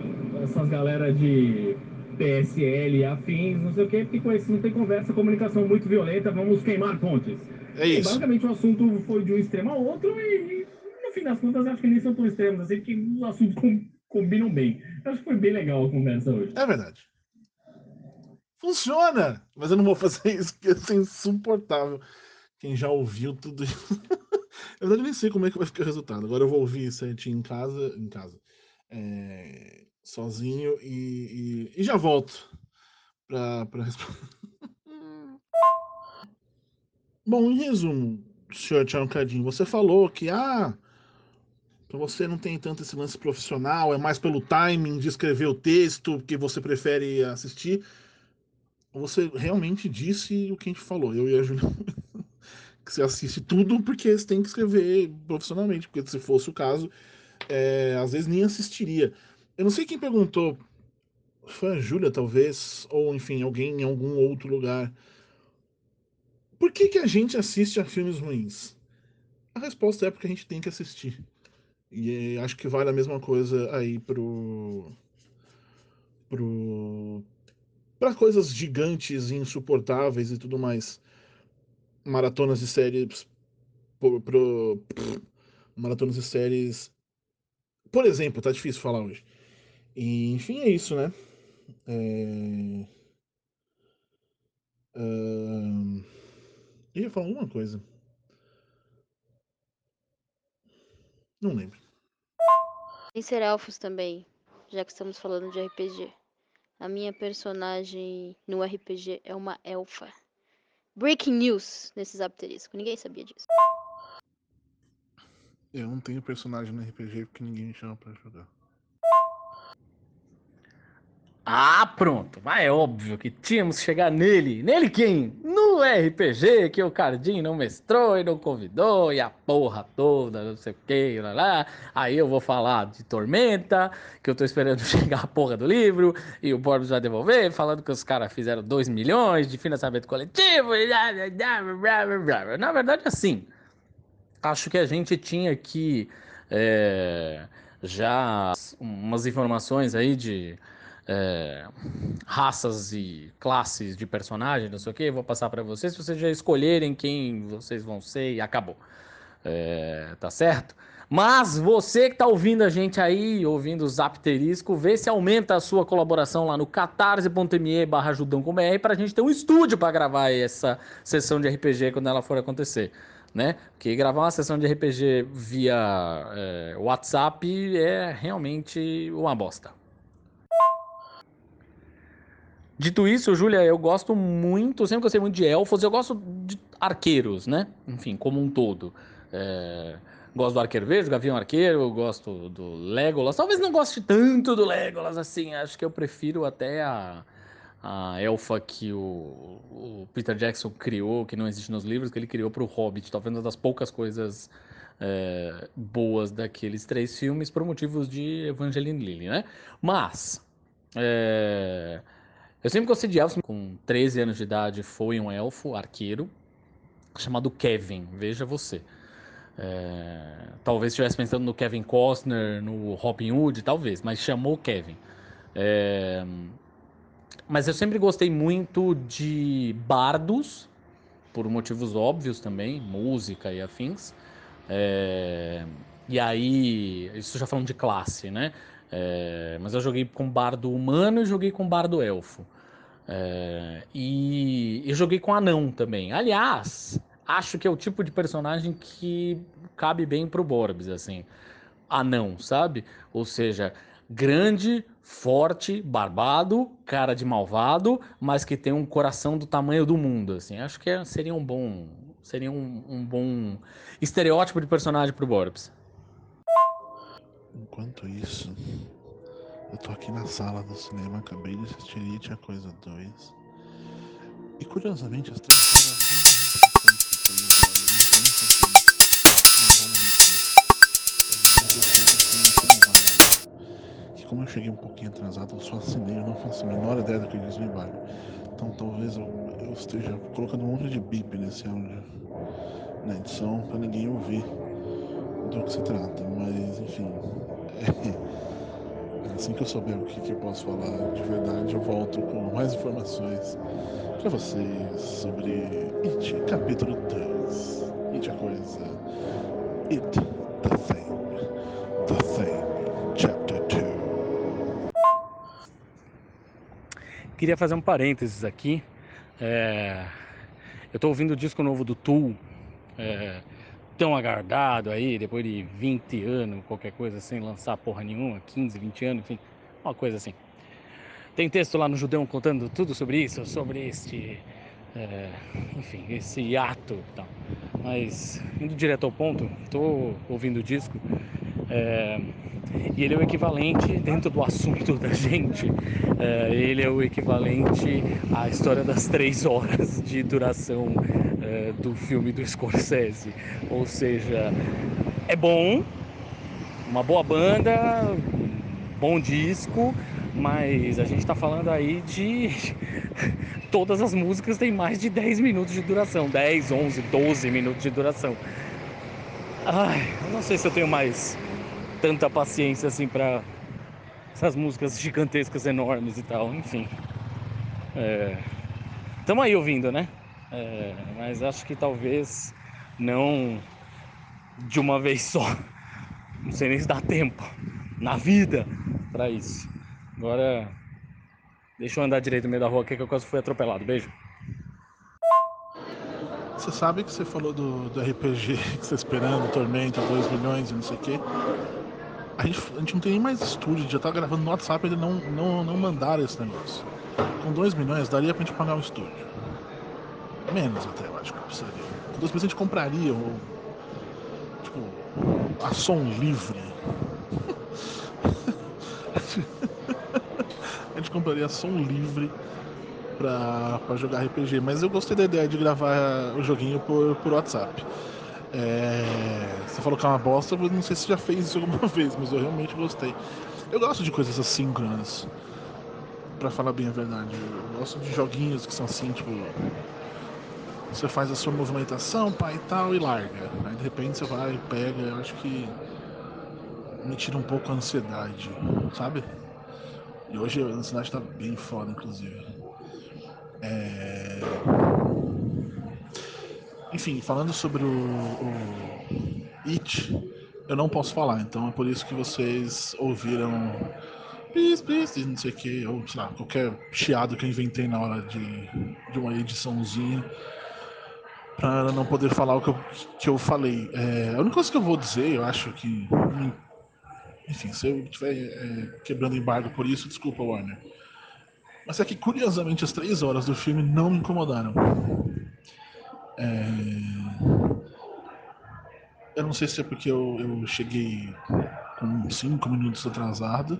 essas galera de PSL e afins, não sei o quê, porque com isso não tem conversa, comunicação muito violenta, vamos queimar pontes. É E isso. basicamente o assunto foi de um extremo ao outro e, fim das contas, acho que nem são tão extremos assim, porque os assuntos com- combinam bem. Acho que foi bem legal a conversa hoje. É verdade. Funciona! Mas eu não vou fazer isso porque isso é insuportável. Quem já ouviu tudo isso. Eu nem sei como é que vai ficar o resultado. Agora eu vou ouvir certinho em casa. Em casa. é, sozinho e, e- e já volto pra responder. Bom, em resumo, senhor Tiago Cadinho, você falou que ah, pra você não tem tanto esse lance profissional, é mais pelo timing de escrever o texto, que você prefere assistir. Você realmente disse o que a gente falou, eu e a Júlia. que você assiste tudo porque você tem que escrever profissionalmente, porque se fosse o caso, é, às vezes nem assistiria. Eu não sei quem perguntou, foi a Júlia talvez, ou enfim, alguém em algum outro lugar. Por que, que a gente assiste a filmes ruins? A resposta é porque a gente tem que assistir. E acho que vale a mesma coisa aí pro. pro. para coisas gigantes e insuportáveis e tudo mais. Maratonas de séries. Pro, pro, maratonas de séries. Por exemplo, tá difícil falar hoje. E, enfim, é isso, né? É... Uh... Eu ia falar alguma coisa. Não lembro. Tem ser elfos também, já que estamos falando de RPG. A minha personagem no RPG é uma elfa. Breaking news nesses apteriscos. Ninguém sabia disso. Eu não tenho personagem no RPG porque ninguém me chama pra jogar. Ah, pronto. Mas é óbvio que tínhamos que chegar nele. Nele quem? No RPG que o Cardim não mestrou e não convidou e a porra toda, não sei o que, lá, lá. Aí eu vou falar de Tormenta, que eu tô esperando chegar a porra do livro e o Borbs vai devolver, falando que os caras fizeram 2 milhões de financiamento coletivo. Na verdade, assim, acho que a gente tinha que é, já umas informações aí de é, raças e classes de personagem, não sei o que, vou passar para vocês, vocês já escolherem quem vocês vão ser e acabou. É, tá certo? Mas você que está ouvindo a gente aí, ouvindo o Zapterisco, vê se aumenta a sua colaboração lá no catarse.me barra para a gente ter um estúdio para gravar essa sessão de RPG quando ela for acontecer. Né? Porque gravar uma sessão de RPG via é, WhatsApp é realmente uma bosta. Dito isso, Júlia, eu gosto muito, sempre gostei muito de elfos, eu gosto de arqueiros, né? Enfim, como um todo. É, gosto do Arqueiro Verde, Gavião Arqueiro, gosto do Legolas. Talvez não goste tanto do Legolas, assim, acho que eu prefiro até a, a elfa que o, o Peter Jackson criou, que não existe nos livros, que ele criou para o Hobbit. Talvez uma das poucas coisas é, boas daqueles três filmes, por motivos de Evangeline Lilly, né? Mas... É, eu sempre gostei de elfos. Com 13 anos de idade, foi um elfo arqueiro chamado Kevin. Veja você. É, talvez estivesse pensando no Kevin Costner, no Robin Hood, talvez, mas chamou Kevin. É, mas eu sempre gostei muito de bardos, por motivos óbvios também, música e afins. É, e aí, isso já falando de classe, né? É, mas eu joguei com bardo humano e joguei com bardo elfo. É, e eu joguei com anão também. Aliás, acho que é o tipo de personagem que cabe bem pro Borbs, assim. Anão, sabe? Ou seja, grande, forte, barbado, cara de malvado, mas que tem um coração do tamanho do mundo, assim. Acho que é, seria um bom, seria um, um bom estereótipo de personagem pro Borbs. Enquanto isso, eu tô aqui na sala do cinema, acabei de assistir It, a Coisa 2. E curiosamente, as três que como eu cheguei um pouquinho atrasado, eu só assinei, eu não faço a menor ideia do que diz no embargo. Então talvez eu, eu esteja colocando um monte de bip nesse áudio na edição para ninguém ouvir do que se trata, mas enfim. É, assim que eu souber o que, que, eu posso falar de verdade, eu volto com mais informações para vocês sobre It, capítulo 2. It a coisa. It, the thing. The thing, chapter 2. Queria fazer um parênteses aqui. É... Eu estou ouvindo o disco novo do Tool. É tão agardado aí, depois de 20 anos, qualquer coisa, sem lançar porra nenhuma, 15, 20 anos, enfim, uma coisa assim. Tem texto lá no Judeu contando tudo sobre isso, sobre este, é, enfim, esse ato e tal. Mas, indo direto ao ponto, tô ouvindo o disco, é, E ele é o equivalente, dentro do assunto da gente, é, ele é o equivalente à história das três horas de duração é, do filme do Scorsese. Ou seja, é bom, uma boa banda, bom disco, mas a gente está falando aí de. Todas as músicas têm mais de 10 minutos de duração 10, 11, 12 minutos de duração. Ai, eu não sei se eu tenho mais tanta paciência assim para essas músicas gigantescas, enormes e tal, enfim. Estamos é... aí ouvindo, né? É... Mas acho que talvez não de uma vez só. Não sei nem se dá tempo na vida para isso. Agora, deixa eu andar direito no meio da rua aqui que eu quase fui atropelado. Beijo. Você sabe que você falou do, do RPG que você tá esperando, Tormenta, 2 milhões e não sei o quê. A gente, a gente não tem nem mais estúdio, já tá gravando no WhatsApp e não, não, não mandaram esse negócio. Com 2 milhões daria pra gente pagar um estúdio. Menos até, eu acho que precisaria. Com 2 milhões a gente compraria, ou, tipo, a som livre. a gente compraria som livre pra jogar RPG. Mas eu gostei da ideia de gravar o joguinho por, por WhatsApp. É, você falou que é uma bosta, eu não sei se já fez isso alguma vez, mas eu realmente gostei. Eu gosto de coisas assíncronas, pra falar bem a verdade. Eu gosto de joguinhos que são assim, tipo. Você faz a sua movimentação, pai e tal, e larga. Aí de repente você vai e pega, eu acho que me tira um pouco a ansiedade, sabe? E hoje a ansiedade tá bem foda, inclusive. É... Enfim, falando sobre o, o It, eu não posso falar, então é por isso que vocês ouviram pis, pis, não sei o que, ou sei lá, qualquer chiado que eu inventei na hora de, de uma ediçãozinha para não poder falar o que eu, que eu falei. É, a única coisa que eu vou dizer, eu acho que enfim, se eu estiver é, quebrando embargo por isso, desculpa, Warner. Mas é que, curiosamente, as três horas do filme não me incomodaram. É... Eu não sei se é porque eu, eu cheguei com cinco minutos atrasado.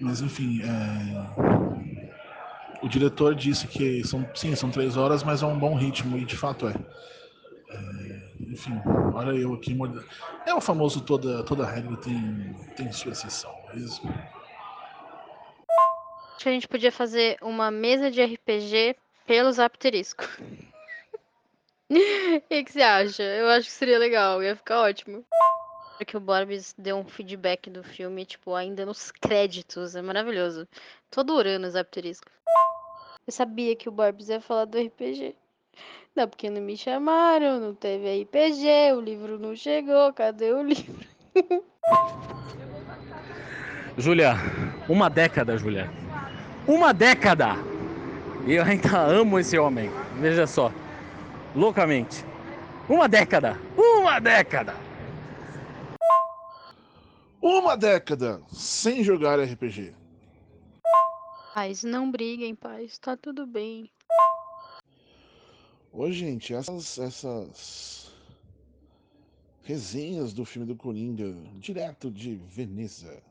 Mas, enfim, é... o diretor disse que são, sim, são três horas, mas é um bom ritmo, e de fato é. é enfim, olha eu aqui. É o famoso toda, toda regra tem, tem sua exceção, mas. Acho que a gente podia fazer uma mesa de RPG pelos apterisco. O que, que, você acha? Eu acho que seria legal, ia ficar ótimo. Que o Borbs deu um feedback do filme, tipo, ainda nos créditos, é maravilhoso. Tô adorando os apteriscos. Eu sabia que o Borbs ia falar do RPG. Não, porque não me chamaram, não teve RPG, o livro não chegou, cadê o livro? Júlia, uma década, Júlia. Uma década! E eu ainda amo esse homem, veja só. Loucamente. Uma década! Uma década! Uma década sem jogar RPG. Pais, não briguem, pais. Tá tudo bem. Ô, gente, essas, essas resenhas do filme do Coringa, direto de Veneza.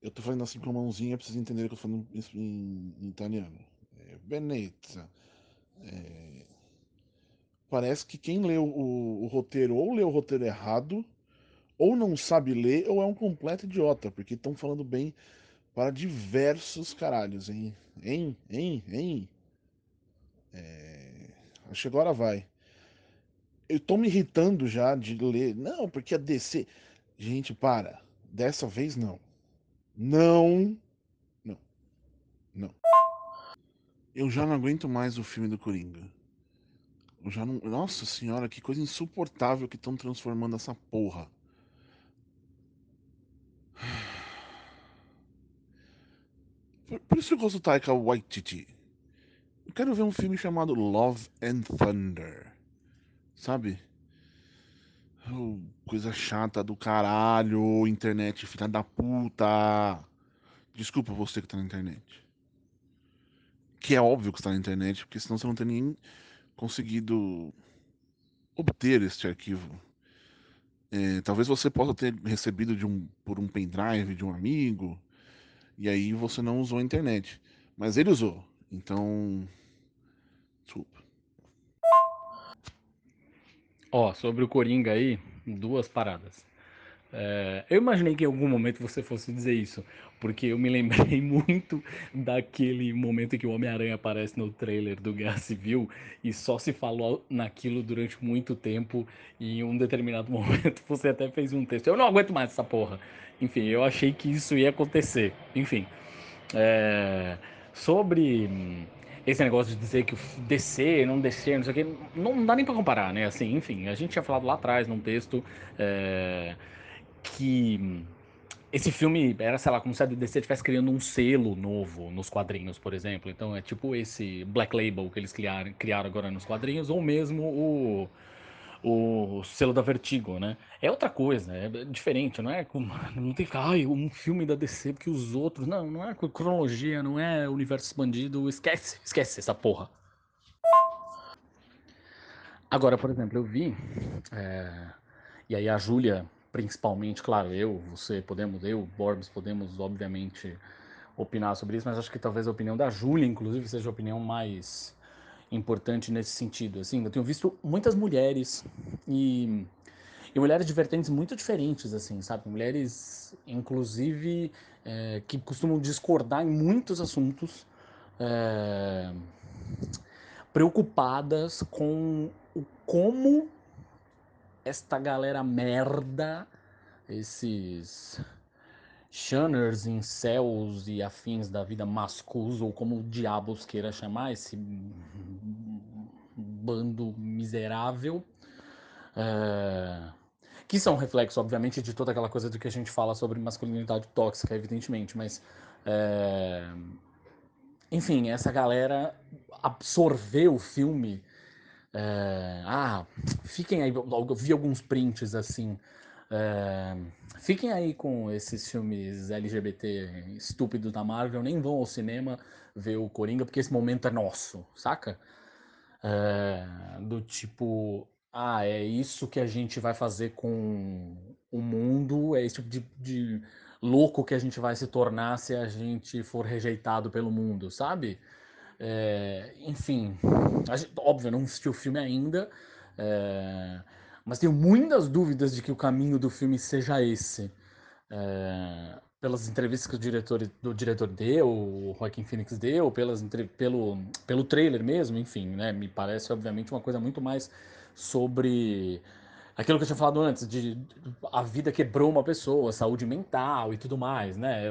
Eu tô falando assim com a mãozinha pra vocês entenderem que eu tô falando em, em italiano. É, Veneza. É, parece que quem leu o, o roteiro ou leu o roteiro errado, ou não sabe ler, ou é um completo idiota, porque estão falando bem para diversos caralhos, hein? Hein? Hein? Hein? É... Acho que agora vai. Eu tô me irritando já de ler. Não, porque a DC. Gente, para. Dessa vez não. Não. Não. Não. Eu já não aguento mais o filme do Coringa. Eu já não. Nossa senhora, que coisa insuportável que estão transformando essa porra. Por, por isso eu gosto do Taika Waititi. Eu quero ver um filme chamado Love and Thunder. Sabe? Oh, coisa chata do caralho, internet, filha da puta. Desculpa você que tá na internet. Que é óbvio que está na internet, porque senão você não tem nem conseguido obter este arquivo É, talvez você possa ter recebido de um, por um pendrive de um amigo, e aí você não usou a internet. Mas ele usou. Então. Desculpa. Ó, sobre o Coringa aí, duas paradas. É, eu imaginei que em algum momento você fosse dizer isso, porque eu me lembrei muito daquele momento em que o Homem-Aranha aparece no trailer do Guerra Civil e só se falou naquilo durante muito tempo e em um determinado momento você até fez um texto. Eu não aguento mais essa porra. Enfim, eu achei que isso ia acontecer. Enfim, é, sobre esse negócio de dizer que descer, não descer, não sei o que, não dá nem para comparar, né? Assim, enfim, a gente tinha falado lá atrás num texto é, que esse filme era, sei lá, como se a DC estivesse criando um selo novo nos quadrinhos, por exemplo. Então é tipo esse Black Label que eles criaram, criaram agora nos quadrinhos, ou mesmo o o selo da Vertigo, né? É outra coisa, é diferente, não é não tem que um filme da DC porque os outros, não, não é cronologia, não é universo expandido, esquece, esquece essa porra. Agora, por exemplo, eu vi é, e aí a Júlia, principalmente, claro, eu, você, podemos, eu, Borbs, podemos, obviamente, opinar sobre isso, mas acho que talvez a opinião da Júlia, inclusive, seja a opinião mais importante nesse sentido. Assim, eu tenho visto muitas mulheres e, e mulheres de vertentes muito diferentes, assim, sabe? Mulheres, inclusive, é, que costumam discordar em muitos assuntos, é, preocupadas com o como esta galera merda, esses Shunners, céus e afins da vida mascus, ou como diabos queira chamar, esse bando miserável. É... Que são reflexo, obviamente, de toda aquela coisa do que a gente fala sobre masculinidade tóxica, evidentemente, mas. É... Enfim, essa galera absorveu o filme. É... Ah, fiquem aí, eu vi alguns prints assim é, fiquem aí com esses filmes LGBT estúpidos da Marvel, nem vão ao cinema ver o Coringa, porque esse momento é nosso, saca? É, do tipo, ah, é isso que a gente vai fazer com o mundo, é esse tipo de, de louco que a gente vai se tornar se a gente for rejeitado pelo mundo, sabe? É, enfim, gente, óbvio, não assisti o filme ainda. É, mas tenho muitas dúvidas de que o caminho do filme seja esse. É, pelas entrevistas que o diretor, do diretor deu, o Joaquim Phoenix deu, pelas, pelo, pelo trailer mesmo, enfim, né? Me parece, obviamente, uma coisa muito mais sobre aquilo que eu tinha falado antes, de a vida quebrou uma pessoa, saúde mental e tudo mais, né?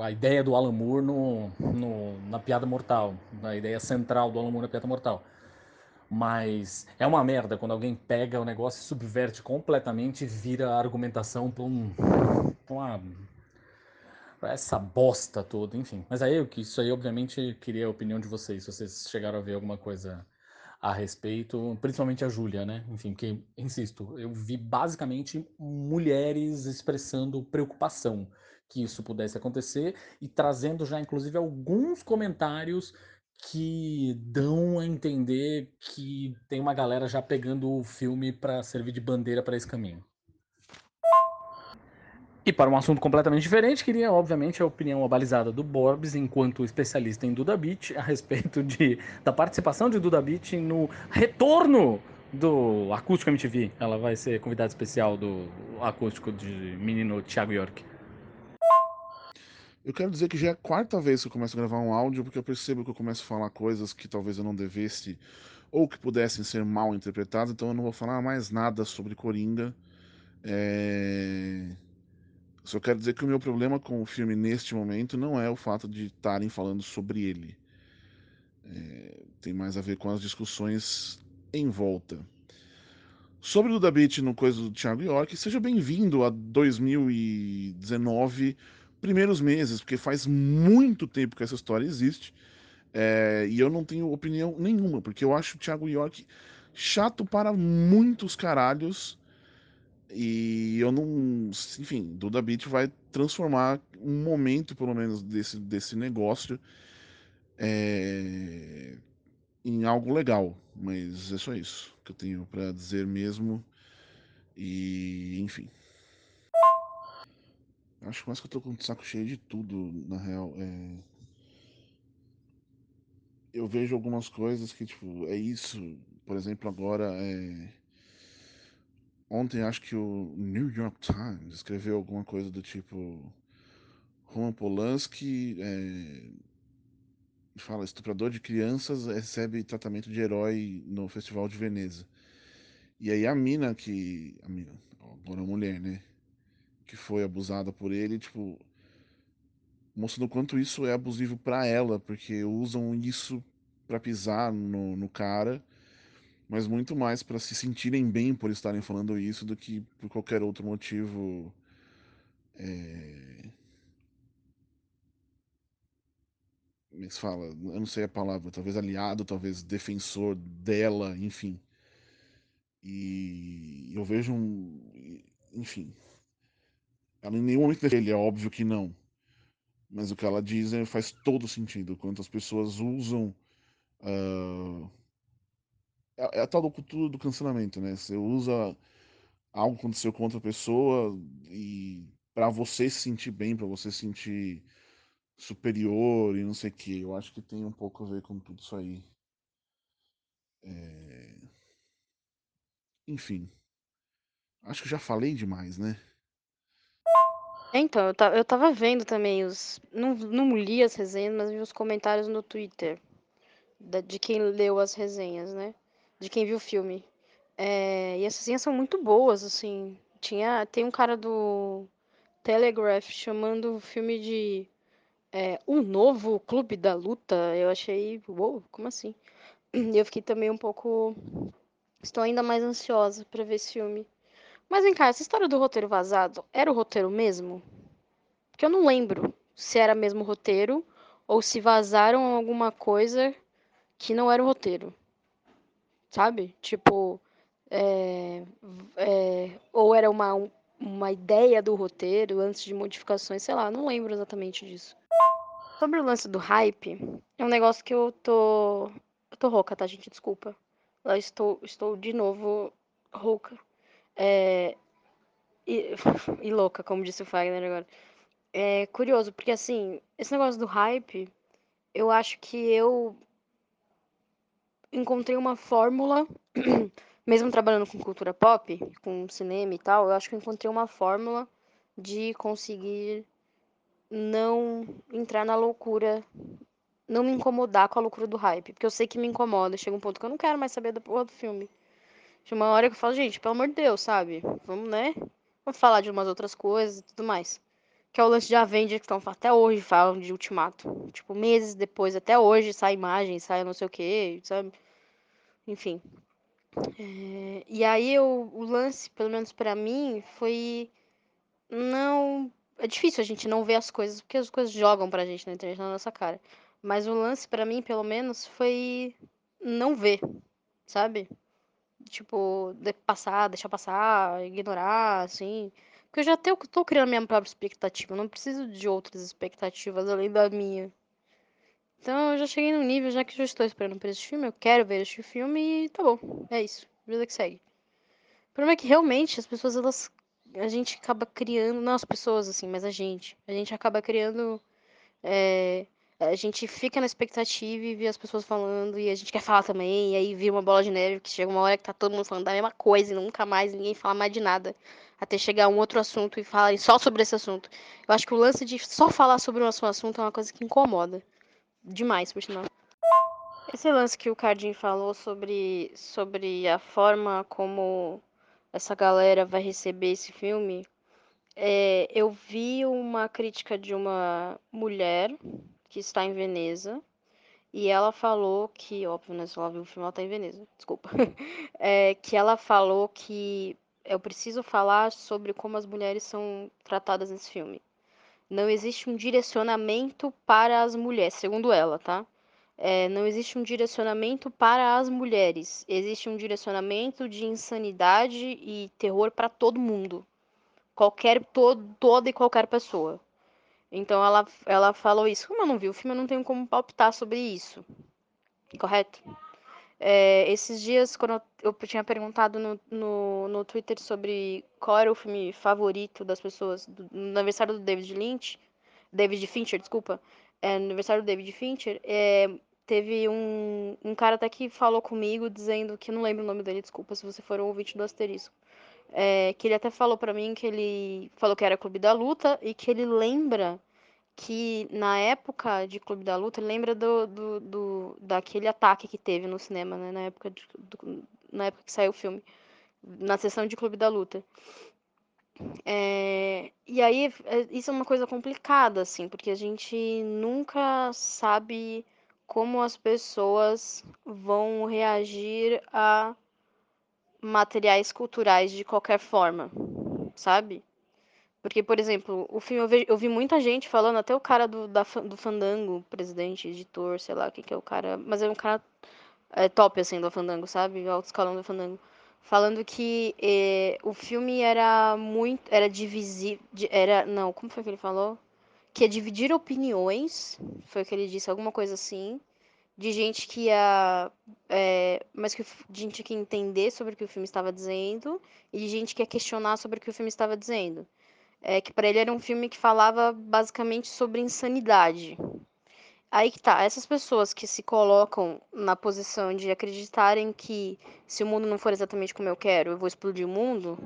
A ideia do Alan Moore no, no, na Piada Mortal, a ideia central do Alan Moore na Piada Mortal. Mas é uma merda quando alguém pega o negócio e subverte completamente e vira a argumentação para um, uma essa bosta toda, enfim. Mas aí isso aí obviamente queria a opinião de vocês, se vocês chegaram a ver alguma coisa a respeito, principalmente a Júlia, né? Enfim, que insisto, eu vi basicamente mulheres expressando preocupação que isso pudesse acontecer e trazendo já inclusive alguns comentários que dão a entender que tem uma galera já pegando o filme para servir de bandeira para esse caminho. E para um assunto completamente diferente, queria, obviamente, a opinião abalizada do Borbs, enquanto especialista em Duda Beat, a respeito de, da participação de Duda Beat no retorno do Acústico MTV. Ela vai ser convidada especial do acústico de menino Thiago York. Eu quero dizer que já é a quarta vez que eu começo a gravar um áudio, porque eu percebo que eu começo a falar coisas que talvez eu não devesse ou que pudessem ser mal interpretadas, então eu não vou falar mais nada sobre Coringa. É... Só quero dizer que o meu problema com o filme neste momento não é o fato de estarem falando sobre ele. É... Tem mais a ver com as discussões em volta. Sobre o Beat no coisa do Thiago York, seja bem-vindo a 2019 primeiros meses, porque faz muito tempo que essa história existe. É, e eu não tenho opinião nenhuma, porque eu acho o Thiago York chato para muitos caralhos. E eu não. Enfim, Duda Beat vai transformar um momento, pelo menos, desse, desse negócio é, em algo legal. Mas é só isso que eu tenho para dizer mesmo. E, enfim. Acho mais que eu tô com o saco cheio de tudo, na real. É... Eu vejo algumas coisas que, tipo, é isso. Por exemplo, agora é. Ontem acho que o New York Times escreveu alguma coisa do tipo. Roman Polanski é, fala, estuprador de crianças recebe tratamento de herói no Festival de Veneza. E aí a mina que. A mina, agora a mulher, né? Que foi abusada por ele, tipo. Mostrando quanto isso é abusivo para ela, porque usam isso para pisar no, no cara, mas muito mais para se sentirem bem por estarem falando isso do que por qualquer outro motivo. É... Como é fala? Eu não sei a palavra, talvez aliado, talvez defensor dela, enfim. E eu vejo um. Enfim. Ela em nenhum momento ele é óbvio que não. Mas o que ela diz é, faz todo sentido. Quanto as pessoas usam. Uh, é, é a tal do cultura do cancelamento, né? Você usa algo que aconteceu com outra pessoa e para você se sentir bem, para você se sentir superior e não sei o que. Eu acho que tem um pouco a ver com tudo isso aí. É... Enfim. Acho que já falei demais, né? Então, eu, eu tava vendo também os. Não, não li as resenhas, mas vi os comentários no Twitter da, de quem leu as resenhas, né? De quem viu o filme. É, e as resenhas são muito boas, assim. Tinha, tem um cara do Telegraph chamando o filme de é, O Novo Clube da Luta. Eu achei. Uou, como assim? E eu fiquei também um pouco. Estou ainda mais ansiosa para ver esse filme. Mas vem cá, essa história do roteiro vazado era o roteiro mesmo? Porque eu não lembro se era mesmo roteiro ou se vazaram alguma coisa que não era o roteiro. Sabe? Tipo. É, é, ou era uma, uma ideia do roteiro antes de modificações, sei lá, não lembro exatamente disso. Sobre o lance do hype, é um negócio que eu tô. Eu tô rouca, tá, gente? Desculpa. Eu estou, estou de novo rouca. É, e, e, louca, como disse o Fagner agora. É curioso, porque assim, esse negócio do hype, eu acho que eu encontrei uma fórmula, mesmo trabalhando com cultura pop, com cinema e tal, eu acho que eu encontrei uma fórmula de conseguir não entrar na loucura, não me incomodar com a loucura do hype, porque eu sei que me incomoda, chega um ponto que eu não quero mais saber do filme. Chega uma hora que eu falo, gente, pelo amor de Deus, sabe? Vamos, né? Vamos falar de umas outras coisas e tudo mais. Que é o lance de Avengers, que estão até hoje falam de Ultimato. Tipo, meses depois, até hoje, sai imagem, sai não sei o que, sabe? Enfim. É... E aí eu, o lance, pelo menos para mim, foi não é difícil a gente não ver as coisas, porque as coisas jogam pra gente na internet, na nossa cara. Mas o lance para mim, pelo menos, foi não ver, sabe? Tipo, de passar, deixar passar, ignorar, assim. Porque eu já tô, tô criando minha própria expectativa, não preciso de outras expectativas além da minha. Então eu já cheguei no nível, já que já estou esperando por esse filme, eu quero ver este filme e tá bom. É isso. Vida que segue. O problema é que realmente as pessoas elas a gente acaba criando, não as pessoas assim, mas a gente, a gente acaba criando, é, a gente fica na expectativa e vê as pessoas falando e a gente quer falar também, e aí vira uma bola de neve que chega uma hora que tá todo mundo falando da mesma coisa e nunca mais ninguém fala mais de nada, até chegar um outro assunto e falarem só sobre esse assunto. Eu acho que o lance de só falar sobre um assunto é uma coisa que incomoda demais, por sinal. Esse lance que o Cardin falou sobre, sobre a forma como essa galera vai receber esse filme, é, eu vi uma crítica de uma mulher que está em Veneza e ela falou que, óbvio, né, se ela viu o filme, ela está em Veneza, desculpa, é, que ela falou que eu preciso falar sobre como as mulheres são tratadas nesse filme. Não existe um direcionamento para as mulheres, segundo ela, tá? É, não existe um direcionamento para as mulheres. Existe um direcionamento de insanidade e terror para todo mundo. Qualquer, todo, toda e qualquer pessoa. Então ela, ela falou isso. Como eu não vi o filme, eu não tenho como palpitar sobre isso. Correto? É, esses dias, quando eu, eu tinha perguntado no, no, no Twitter sobre qual era o filme favorito das pessoas do, no aniversário do David Lynch, David Fincher, desculpa, é, no aniversário do David Fincher, é, teve um, um cara até que falou comigo dizendo que não lembro o nome dele, desculpa se você for um ouvinte do Asterisco. É, que ele até falou pra mim que ele falou que era Clube da Luta e que ele lembra que na época de Clube da Luta, ele lembra do, do, do- daquele ataque que teve no cinema, né? Na época, de- do- na época que saiu o filme, na sessão de Clube da Luta. É, e aí, é- isso é uma coisa complicada, assim, porque a gente nunca sabe como as pessoas vão reagir a materiais culturais de qualquer forma, sabe? Porque, por exemplo, o filme eu vi, eu vi muita gente falando, até o cara do, da, do Fandango, presidente, editor, sei lá o que que é o cara, mas é um cara é, top, assim, do Fandango, sabe? Alto escalão do Fandango. Falando que eh, o filme era muito, era divisível, era, não, como foi que ele falou? Que ia dividir opiniões, foi o que ele disse, alguma coisa assim, de gente que ia, é, mas que de gente que ia entender sobre o que o filme estava dizendo, e de gente que ia questionar sobre o que o filme estava dizendo. É que para ele era um filme que falava basicamente sobre insanidade. Aí que tá, essas pessoas que se colocam na posição de acreditarem que se o mundo não for exatamente como eu quero, eu vou explodir o mundo,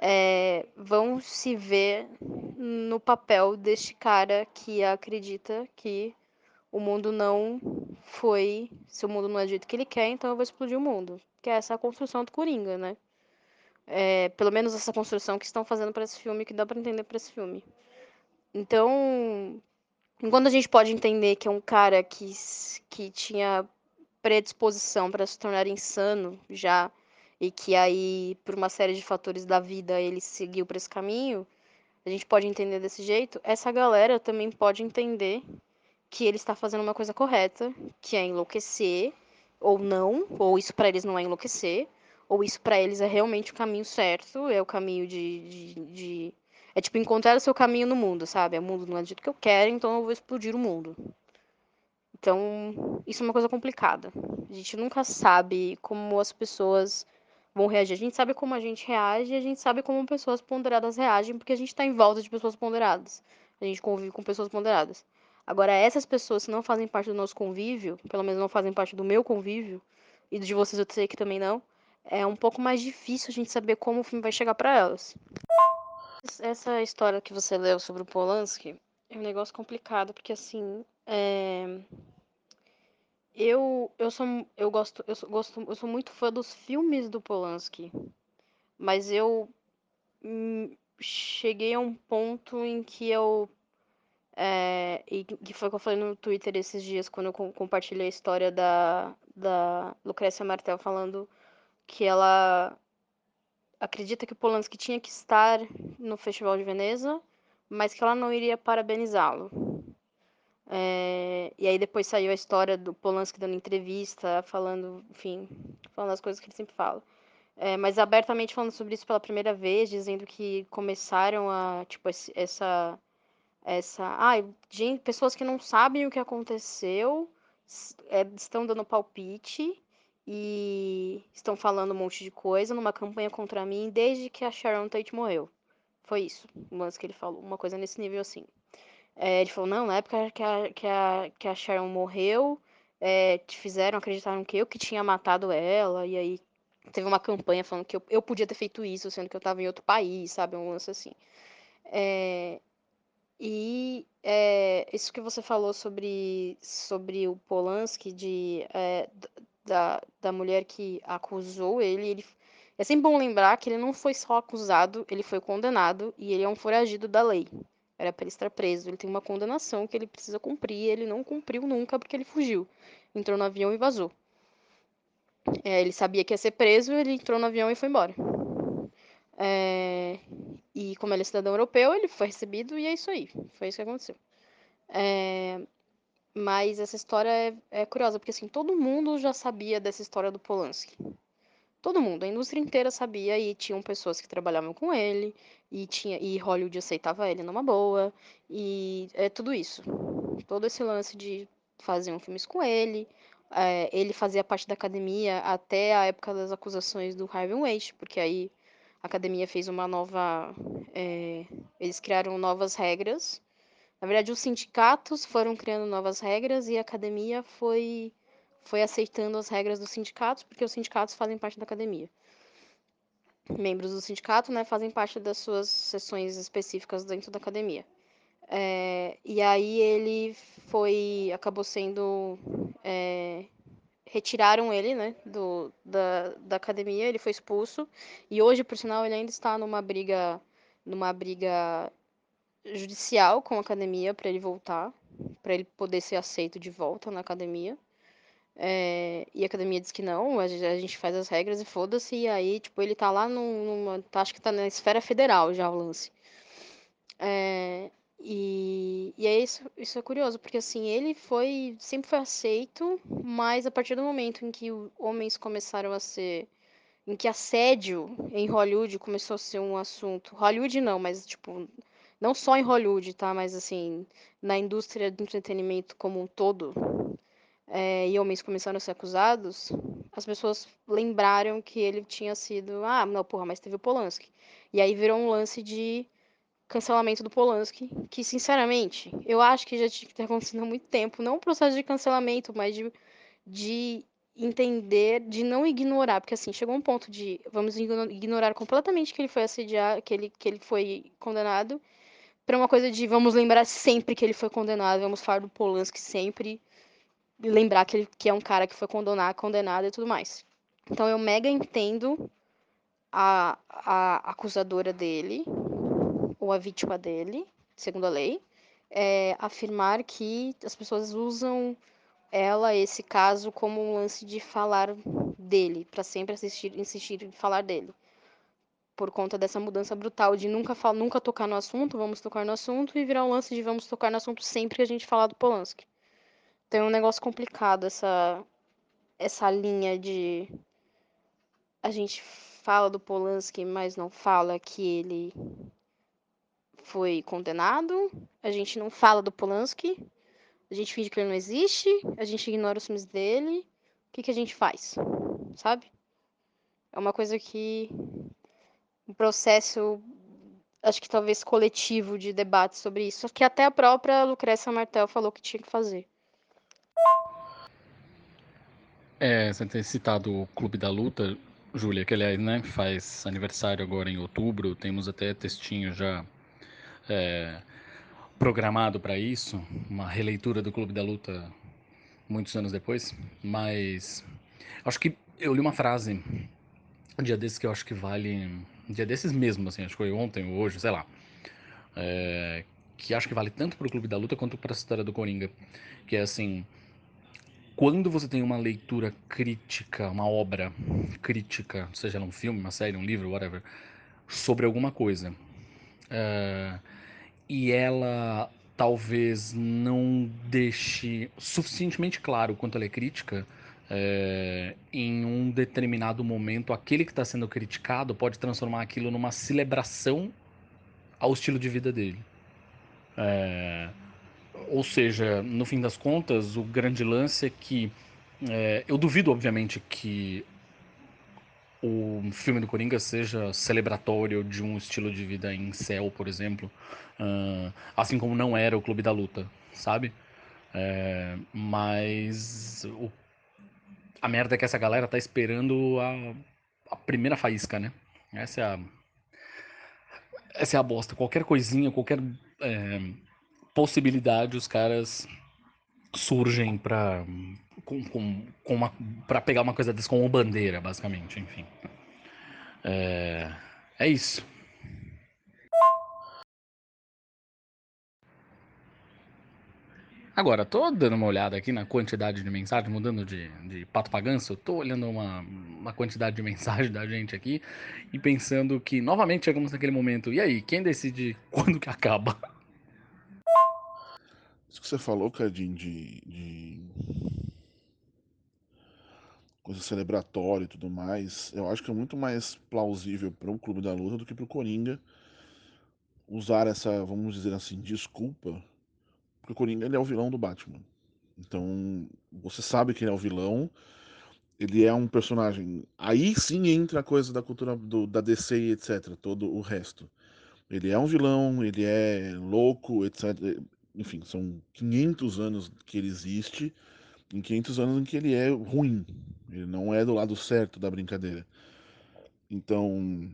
é, vão se ver no papel deste cara que acredita que o mundo não foi, se o mundo não é do jeito que ele quer, então eu vou explodir o mundo. Que é essa construção do Coringa, né? É, pelo menos essa construção que estão fazendo para esse filme, que dá para entender para esse filme. Então, enquanto a gente pode entender que é um cara que, que tinha predisposição para se tornar insano já, e que aí, por uma série de fatores da vida, ele seguiu para esse caminho, a gente pode entender desse jeito, essa galera também pode entender que ele está fazendo uma coisa correta, que é enlouquecer, ou não, ou isso para eles não é enlouquecer, ou isso para eles é realmente o caminho certo, é o caminho de, de, de- É tipo encontrar o seu caminho no mundo, sabe? O mundo não é do jeito que eu quero, então eu vou explodir o mundo. Então, isso é uma coisa complicada. A gente nunca sabe como as pessoas vão reagir. A gente sabe como a gente reage e a gente sabe como pessoas ponderadas reagem, porque a gente está em volta de pessoas ponderadas. A gente convive com pessoas ponderadas. Agora, essas pessoas que não fazem parte do nosso convívio, pelo menos não fazem parte do meu convívio, e de vocês eu sei que também não, é um pouco mais difícil a gente saber como o filme vai chegar para elas. Essa história que você leu sobre o Polanski é um negócio complicado, porque assim, é, eu, eu sou, eu gosto, eu sou, gosto, eu sou muito fã dos filmes do Polanski, mas eu hum, cheguei a um ponto em que eu, é, e que foi o que eu falei no Twitter esses dias, quando eu com- compartilhei a história da, da Lucrécia Martel falando que ela acredita que o Polanski tinha que estar no Festival de Veneza, mas que ela não iria parabenizá-lo. É, e aí depois saiu a história do Polanski dando entrevista, falando, enfim, falando as coisas que ele sempre fala. É, mas abertamente falando sobre isso pela primeira vez, dizendo que começaram a, tipo, essa, essa, ai, gente, pessoas que não sabem o que aconteceu, é, estão dando palpite e estão falando um monte de coisa numa campanha contra mim desde que a Sharon Tate morreu. Foi isso, lance que ele falou, uma coisa nesse nível assim. É, ele falou, não, na época que a, que a, que a Sharon morreu, é, te fizeram, acreditaram que eu que tinha matado ela, e aí teve uma campanha falando que eu, eu podia ter feito isso, sendo que eu tava em outro país, sabe, um lance assim. É, e é, isso que você falou sobre, sobre o Polanski, de, é, da, da mulher que acusou ele, ele, é sempre bom lembrar que ele não foi só acusado, ele foi condenado, e ele é um foragido da lei. Era para ele estar preso. Ele tem uma condenação que ele precisa cumprir. Ele não cumpriu nunca porque ele fugiu. Entrou no avião e vazou. É, ele sabia que ia ser preso, ele entrou no avião e foi embora. É, e como ele é cidadão europeu, ele foi recebido e é isso aí. Foi isso que aconteceu. É, mas essa história é, é curiosa, porque assim, todo mundo já sabia dessa história do Polanski. Todo mundo, a indústria inteira sabia e tinham pessoas que trabalhavam com ele e tinha e Hollywood aceitava ele numa boa e é tudo isso. Todo esse lance de faziam filmes com ele, é, ele fazia parte da academia até a época das acusações do Harvey Weinstein, porque aí a academia fez uma nova. É, eles criaram novas regras. Na verdade, os sindicatos foram criando novas regras e a academia foi, foi aceitando as regras dos sindicatos, porque os sindicatos fazem parte da academia. Membros do sindicato né, fazem parte das suas sessões específicas dentro da academia. É, e aí ele foi. acabou sendo. É, retiraram ele, né, do, da, da academia, ele foi expulso. E hoje, por sinal, ele ainda está numa briga. numa briga judicial com a academia para ele voltar, para ele poder ser aceito de volta na academia. É, e a academia diz que não, a gente faz as regras e foda-se. E aí, tipo, ele tá lá numa. Tá, acho que tá na esfera federal já o lance. É, e, e é isso, isso é curioso, porque assim, ele foi. sempre foi aceito, mas a partir do momento em que homens começaram a ser. em que assédio em Hollywood começou a ser um assunto. Hollywood não, mas tipo não só em Hollywood, tá? Mas assim, na indústria do entretenimento como um todo, é, e homens começaram a ser acusados, as pessoas lembraram que ele tinha sido, ah, não, porra, mas teve o Polanski. E aí virou um lance de cancelamento do Polanski, que sinceramente, eu acho que já tinha que ter acontecido há muito tempo, não um processo de cancelamento, mas de, de entender, de não ignorar, porque assim, chegou um ponto de vamos ignorar completamente que ele foi assediado, que ele, que ele foi condenado, para uma coisa de vamos lembrar sempre que ele foi condenado, vamos falar do Polanski sempre, lembrar que ele que é um cara que foi condenado, condenado e tudo mais. Então eu mega entendo a, a acusadora dele, ou a vítima dele, segundo a lei, é, afirmar que as pessoas usam ela, esse caso, como um lance de falar dele, para sempre assistir, insistir em falar dele por conta dessa mudança brutal de nunca, nunca tocar no assunto, vamos tocar no assunto, e virar um lance de vamos tocar no assunto sempre que a gente falar do Polanski. Então é um negócio complicado essa, essa linha de. A gente fala do Polanski, mas não fala que ele foi condenado. A gente não fala do Polanski. A gente finge que ele não existe. A gente ignora os filmes dele. O que, que a gente faz? Sabe? É uma coisa que um processo, acho que talvez coletivo de debate sobre isso, que até a própria Lucrécia Martel falou que tinha que fazer. É, você tem citado o Clube da Luta, Júlia, que aliás né, faz aniversário agora em outubro, temos até textinho já é, programado para isso, uma releitura do Clube da Luta muitos anos depois, mas acho que eu li uma frase um dia desses que eu acho que vale um dia desses mesmo, assim, acho que foi ontem ou hoje, sei lá. É, que acho que vale tanto para o Clube da Luta quanto para a história do Coringa. Que é assim, quando você tem uma leitura crítica, uma obra crítica, seja ela um filme, uma série, um livro, whatever, sobre alguma coisa, é, e ela talvez não deixe suficientemente claro quanto ela é crítica, é, em um determinado momento, aquele que está sendo criticado pode transformar aquilo numa celebração ao estilo de vida dele. É, ou seja, no fim das contas, o grande lance é que é, eu duvido, obviamente, que o filme do Coringa seja celebratório de um estilo de vida em céu, por exemplo, uh, assim como não era o Clube da Luta, sabe? É, mas o a merda é que essa galera tá esperando a, a primeira faísca, né? Essa é a. Essa é a bosta. Qualquer coisinha, qualquer é, possibilidade, os caras surgem pra, com, com, com pegar uma coisa dessa como bandeira, basicamente, enfim. É, é isso. Agora, tô dando uma olhada aqui na quantidade de mensagens, mudando de, de pato pra ganso, tô olhando uma, uma quantidade de mensagens da gente aqui e pensando que novamente chegamos naquele momento. E aí, quem decide quando que acaba? Isso que você falou, Cadinho, de, de coisa celebratória e tudo mais, eu acho que é muito mais plausível para o Clube da Luta do que para o Coringa usar essa, vamos dizer assim, desculpa porque o Coringa ele é o vilão do Batman. Então, você sabe que ele é o vilão. Ele é um personagem. Aí sim entra a coisa da cultura do, da DC e etc. Todo o resto. Ele é um vilão, ele é louco, etc. Enfim, são 500 anos que ele existe, em 500 anos em que ele é ruim. Ele não é do lado certo da brincadeira. Então,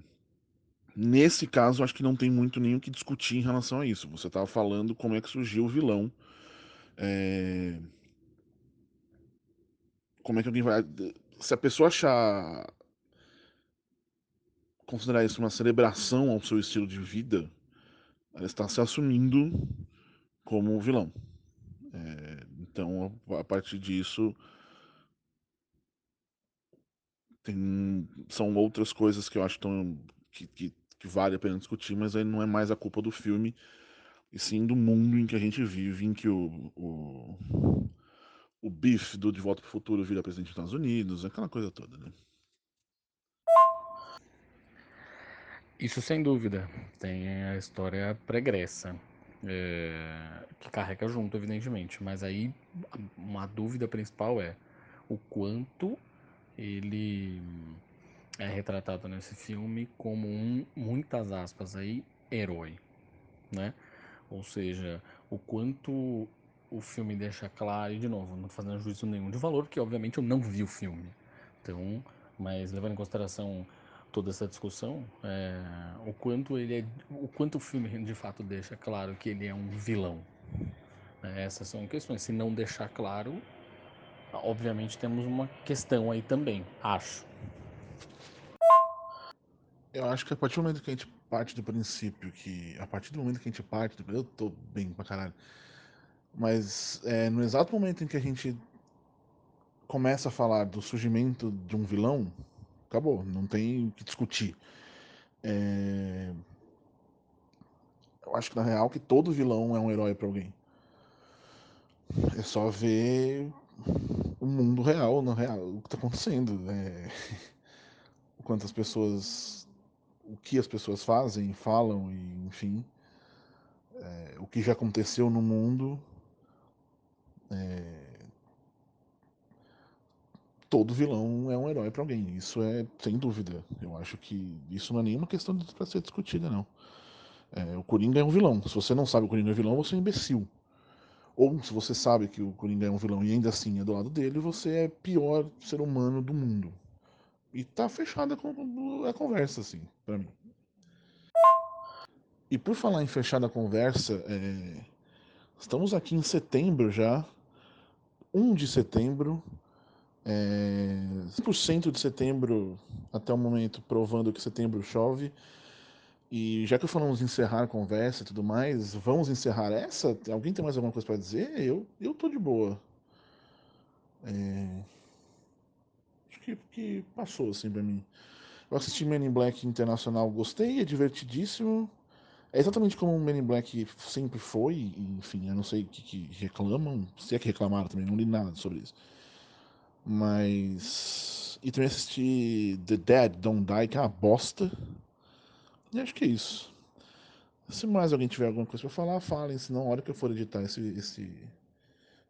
nesse caso, acho que não tem muito o que discutir em relação a isso. Você estava falando como é que surgiu o vilão. É... Como é que alguém vai. Se a pessoa achar. considerar isso uma celebração ao seu estilo de vida, ela está se assumindo como vilão. É... Então, a partir disso. Tem... São outras coisas que eu acho tão... que, que, que vale a pena discutir, mas aí não é mais a culpa do filme e sim do mundo em que a gente vive, em que o, o, o do De Volta para o Futuro vira presidente dos Estados Unidos, aquela coisa toda, né? Isso sem dúvida. Tem a história pregressa, é, que carrega junto, evidentemente. Mas aí uma dúvida principal é o quanto ele é retratado nesse filme como um, muitas aspas aí, herói, né? Ou seja, o quanto o filme deixa claro, e de novo, não fazendo juízo nenhum de valor, porque obviamente eu não vi o filme. Então, mas levando em consideração toda essa discussão, é, o quanto ele é, o quanto o filme de fato deixa claro que ele é um vilão. É, essas são questões. Se não deixar claro, obviamente temos uma questão aí também, acho. Eu acho que a partir do momento que a gente parte do princípio que. A partir do momento que a gente parte do. Eu tô bem pra caralho. Mas é, no exato momento em que a gente começa a falar do surgimento de um vilão, acabou, não tem o que discutir. É... Eu acho que na real que todo vilão é um herói para alguém. É só ver o mundo real, no real, o que tá acontecendo. É... Quantas pessoas. O que as pessoas fazem, falam, e enfim. É... O que já aconteceu no mundo. É... Todo vilão é um herói para alguém. Isso é sem dúvida. Eu acho que isso não é nenhuma questão para ser discutida, não. É, o Coringa é um vilão. Se você não sabe que o Coringa é vilão, você é um imbecil. Ou se você sabe que o Coringa é um vilão e ainda assim é do lado dele, você é pior ser humano do mundo. E tá fechada a conversa, assim, para mim. E por falar em fechada a conversa, é... estamos aqui em setembro já. 1 de setembro. É... 100% de setembro até o momento provando que setembro chove. E já que falamos encerrar a conversa e tudo mais, vamos encerrar essa? Alguém tem mais alguma coisa para dizer? Eu, eu tô de boa. É... Acho que, que passou assim pra mim. Eu assisti Men in Black Internacional, gostei, é divertidíssimo. É exatamente como o Men in Black sempre foi, enfim, eu não sei o que, que reclamam, se é que reclamaram também, não li nada sobre isso. Mas. E também assisti The Dead Don't Die, que é uma bosta. E acho que é isso. Se mais alguém tiver alguma coisa pra falar, falem. Senão, na hora que eu for editar esse. esse...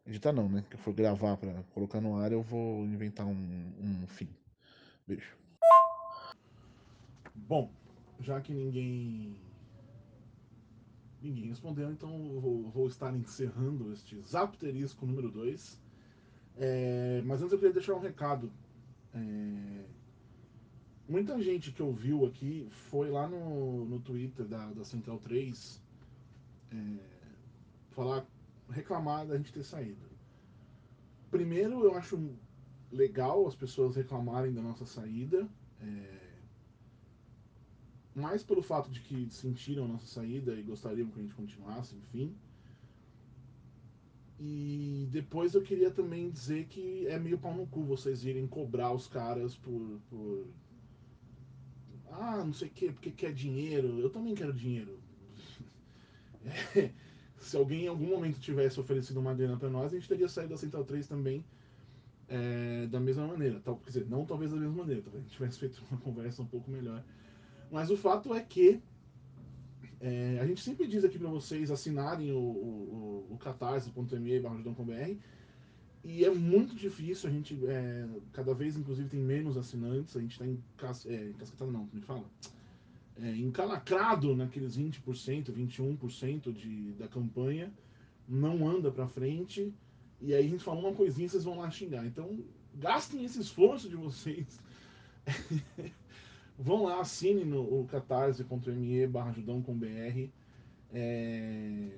Editar não, né? Que eu for gravar pra colocar no ar, eu vou inventar um, um fim. Beijo. Bom, já que ninguém. Ninguém respondeu, então vou, vou estar encerrando este Zapterisco número 2. É, mas antes eu queria deixar um recado. É, muita gente que ouviu aqui foi lá no, no Twitter da, da Central 3 é, falar, reclamar da gente ter saído. Primeiro, eu acho legal as pessoas reclamarem da nossa saída. É, mais pelo fato de que sentiram a nossa saída e gostariam que a gente continuasse, enfim. E depois eu queria também dizer que é meio pau no cu vocês irem cobrar os caras por. por... Ah, não sei o que, porque quer dinheiro. Eu também quero dinheiro. É, se alguém em algum momento tivesse oferecido uma grana para nós, a gente teria saído da Central 3 também é, da mesma maneira. Tal, quer dizer, não talvez da mesma maneira, talvez a gente tivesse feito uma conversa um pouco melhor. Mas o fato é que é, a gente sempre diz aqui para vocês assinarem o, o, o catarse.me.br E é muito difícil, a gente é, cada vez, inclusive, tem menos assinantes, a gente está encas, é, encasquetado, não, como é fala? É, encalacrado naqueles 20%, 21% de, da campanha, não anda para frente, e aí a gente fala uma coisinha vocês vão lá xingar. Então, gastem esse esforço de vocês. vão lá, assinem no o catarse.me barra com BR. É,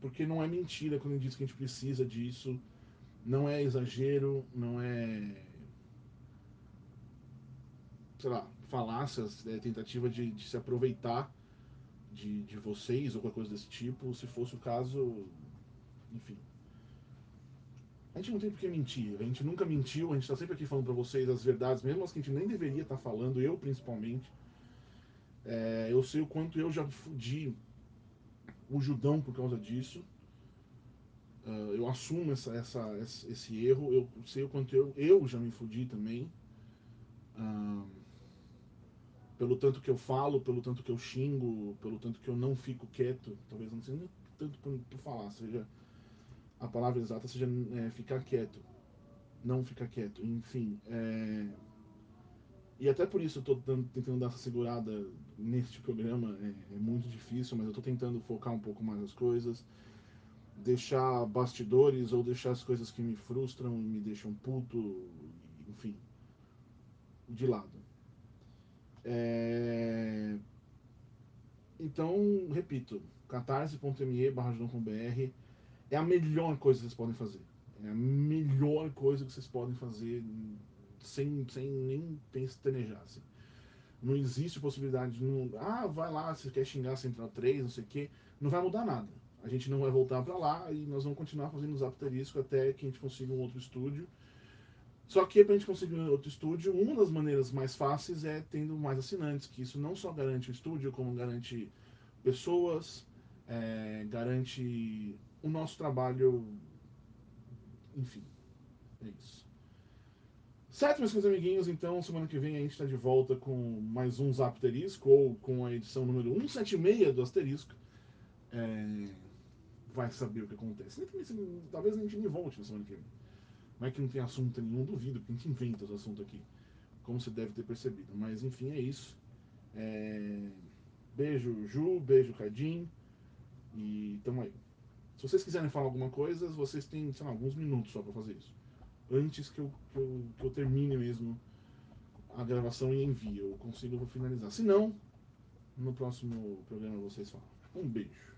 porque não é mentira quando diz que a gente precisa disso não é exagero, não é. sei lá, falácias, é tentativa de, de se aproveitar de, de vocês ou qualquer coisa desse tipo. Se fosse o caso, enfim. A gente não tem por que mentir, a gente nunca mentiu, a gente está sempre aqui falando para vocês as verdades, mesmo as que a gente nem deveria estar tá falando, eu principalmente. É, eu sei o quanto eu já fudi o Judão por causa disso. Uh, eu assumo essa, essa, esse erro, eu sei o quanto eu, eu já me fudi também. Uh, pelo tanto que eu falo, pelo tanto que eu xingo, pelo tanto que eu não fico quieto. Talvez não seja nem tanto por, por falar, seja a palavra exata seja é, ficar quieto. Não ficar quieto. Enfim. É... E até por isso eu estou tentando dar essa segurada neste programa. É, é muito difícil, mas eu estou tentando focar um pouco mais as coisas deixar bastidores ou deixar as coisas que me frustram e me deixam puto, enfim, de lado. É... Então, repito, catarse.me barra é a melhor coisa que vocês podem fazer. É a melhor coisa que vocês podem fazer sem, sem nem pestanejar. Assim. Não existe possibilidade de. Não, ah, vai lá, você quer xingar Central 3, não sei o quê. Não vai mudar nada a gente não vai voltar para lá e nós vamos continuar fazendo os asterisco até que a gente consiga um outro estúdio. Só que para a gente conseguir um outro estúdio, uma das maneiras mais fáceis é tendo mais assinantes, que isso não só garante o estúdio, como garante pessoas, é, garante o nosso trabalho, enfim, é isso. Certo, meus queridos amiguinhos, então semana que vem a gente está de volta com mais um Zap Asterisco, ou com a edição número 176 do Asterisco. É vai saber o que acontece. Talvez a gente nem volte na semana que vem. Não é que não tem assunto nenhum, duvido, porque a gente inventa os assuntos aqui. Como você deve ter percebido. Mas enfim, é isso. É... Beijo, Ju, beijo, Cadim. E tamo aí. Se vocês quiserem falar alguma coisa, vocês têm, sei lá, alguns minutos só para fazer isso. Antes que eu, que eu, que eu termine mesmo a gravação e envie. Eu consigo finalizar. Se não, no próximo programa vocês falam. Um beijo.